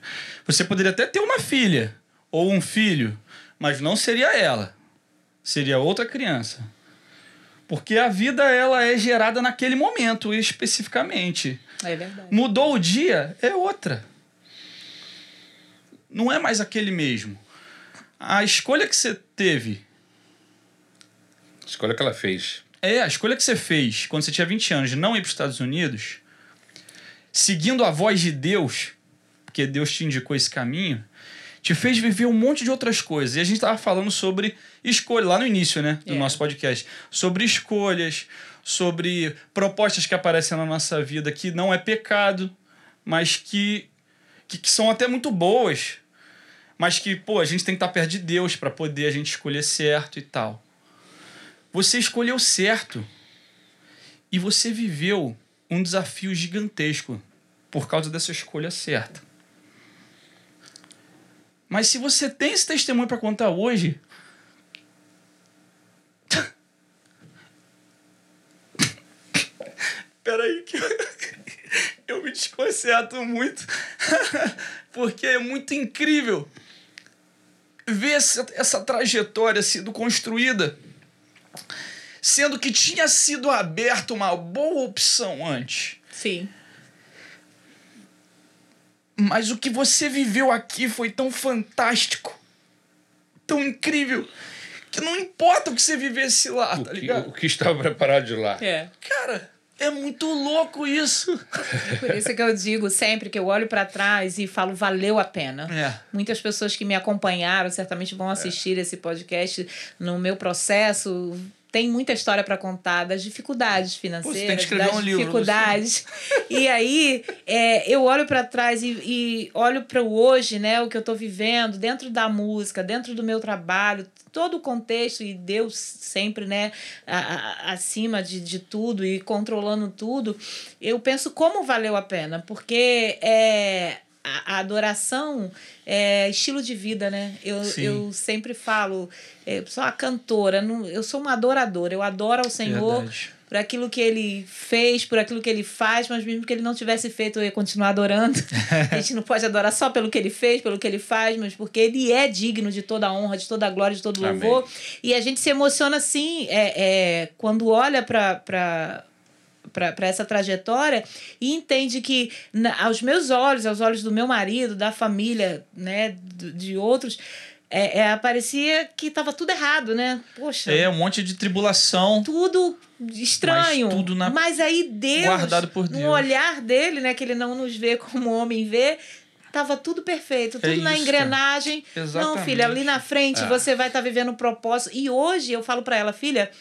Você poderia até ter uma filha ou um filho, mas não seria ela. Seria outra criança. Porque a vida ela é gerada naquele momento especificamente. É verdade. Mudou o dia, é outra. Não é mais aquele mesmo. A escolha que você teve, Escolha que ela fez. é a escolha que você fez quando você tinha 20 anos de não ir para os Estados Unidos, seguindo a voz de Deus, porque Deus te indicou esse caminho, te fez viver um monte de outras coisas. E a gente estava falando sobre escolha, lá no início né, do É. nosso podcast, sobre escolhas, sobre propostas que aparecem na nossa vida que não é pecado, mas que, que, que são até muito boas, mas que, pô, a gente tem que estar perto de Deus para poder a gente escolher certo e tal. Você escolheu certo e você viveu um desafio gigantesco por causa dessa escolha certa. Mas se você tem esse testemunho para contar hoje, Peraí que eu, eu me desconcerto muito. Porque é muito incrível ver essa, essa trajetória sendo construída, sendo que tinha sido aberta uma boa opção antes. Sim. Mas o que você viveu aqui foi tão fantástico, tão incrível, que não importa o que você vivesse lá, O tá que, ligado? o que estava preparado de lá. É. Cara, É muito louco isso. Por isso que eu digo sempre que eu olho para trás e falo valeu a pena. É. Muitas pessoas que me acompanharam certamente vão assistir esse podcast no meu processo. Tem muita história para contar das dificuldades financeiras, Pô, você tem que escrever das um livro, dificuldades. e aí é, eu olho para trás e, e olho para o hoje, né, o que eu estou vivendo dentro da música, dentro do meu trabalho, todo o contexto e Deus sempre, né, a, a, acima de, de tudo e controlando tudo, eu penso como valeu a pena, porque é, a, a adoração é estilo de vida, né? Eu, Sim. eu sempre falo, é, sou uma cantora, não, eu sou uma adoradora, eu adoro ao Senhor Verdade. Por aquilo que ele fez, por aquilo que ele faz, mas mesmo que ele não tivesse feito, eu ia continuar adorando. a gente não pode adorar só pelo que ele fez, pelo que ele faz, mas porque ele é digno de toda a honra, de toda a glória, de todo Amém. louvor. E a gente se emociona assim é, é, quando olha para para essa trajetória e entende que na, aos meus olhos, aos olhos do meu marido, da família, né, do- de outros, é, é, parecia que estava tudo errado, né? Poxa, É um monte de tribulação. tudo estranho. Mas tudo na- Mas aí Deus, guardado por no Deus. olhar dele, né, que ele não nos vê como o homem vê, tava tudo perfeito, tudo É na isso, engrenagem. Não, Exatamente. filha, ali na frente É. você vai estar vivendo um propósito. E hoje eu falo para ela, filha,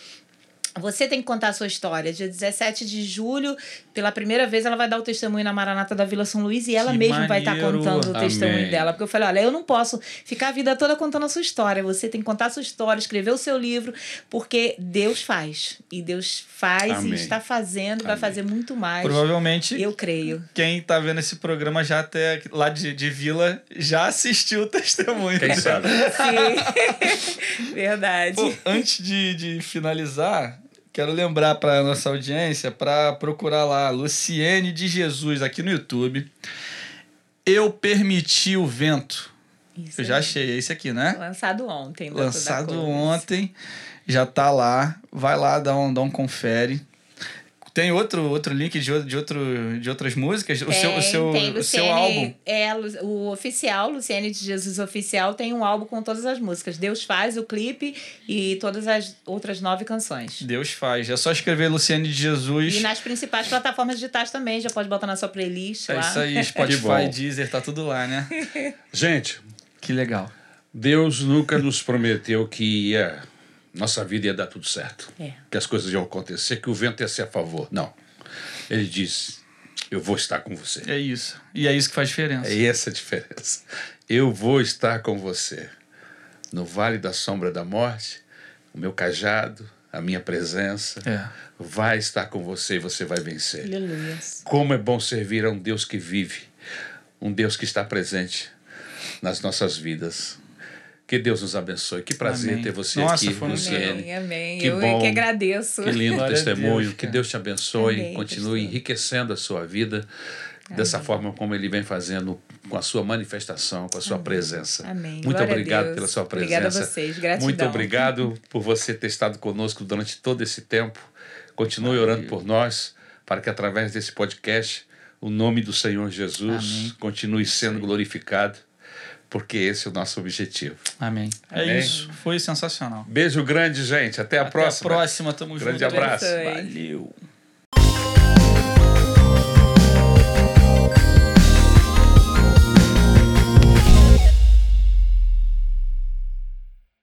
você tem que contar a sua história. Dia 17 de julho, pela primeira vez, ela vai dar o testemunho na Maranata da Vila São Luís e ela Que mesma vai estar maneiro. contando o testemunho Amém. dela. Porque eu falei: olha, eu não posso ficar a vida toda contando a sua história. Você tem que contar a sua história, escrever o seu livro, porque Deus faz. E Deus faz Amém. e está fazendo, vai fazer muito mais. Provavelmente Eu creio. quem tá vendo esse programa já até lá de, de Vila já assistiu o testemunho. Quem sabe? Sim. Verdade. Pô, antes de, de finalizar, quero lembrar para nossa audiência para procurar lá Luciene de Jesus aqui no YouTube. Eu permiti o vento. Isso Eu já achei é esse aqui, né? Lançado ontem. Lançado ontem, já tá lá. Vai lá, dá um, dá um confere. Tem outro, outro link de, outro- de, outro, de outras músicas? o seu, o Tem, seu, tem, o seu Luciene- álbum? É, o oficial, Luciene de Jesus Oficial, tem um álbum com todas as músicas. Deus faz o clipe e todas as outras nove canções. Deus faz. É só escrever Luciane de Jesus. E nas principais plataformas digitais também, já pode botar na sua playlist É lá. isso aí, Spotify. Deezer, tá tudo lá, né? Gente, Que legal. Deus nunca nos prometeu que ia, nossa vida ia dar tudo certo. É. Que as coisas iam acontecer, que o vento ia ser a favor. Não. Ele disse: Eu vou estar com você. É isso. E é isso que faz diferença. É essa a diferença. Eu vou estar com você. No vale da sombra da morte, o meu cajado, a minha presença É. vai estar com você e você vai vencer. Aleluia. Como é bom servir a um Deus que vive, um Deus que está presente nas nossas vidas. Que Deus nos abençoe. Que prazer Amém. ter você Nossa, aqui, foi Luciene. Amém, amém. Que Eu bom. que agradeço. Que lindo Glória a testemunho. Deus, que. Deus te abençoe. Amém, continue pastor. enriquecendo a sua vida dessa forma como ele vem fazendo com a sua manifestação, com a sua presença. Amém. Muito Glória obrigado pela sua presença. Obrigada a vocês. Gratidão. Muito obrigado por você ter estado conosco durante todo esse tempo. Continue orando por nós, para que através desse podcast o nome do Senhor Jesus Amém. continue sendo glorificado, porque esse é o nosso objetivo. Amém. É Amém. isso. Foi sensacional. Beijo grande, gente. Até a Até próxima. a próxima. Tamo Grande junto. abraço. Abençoe. Valeu.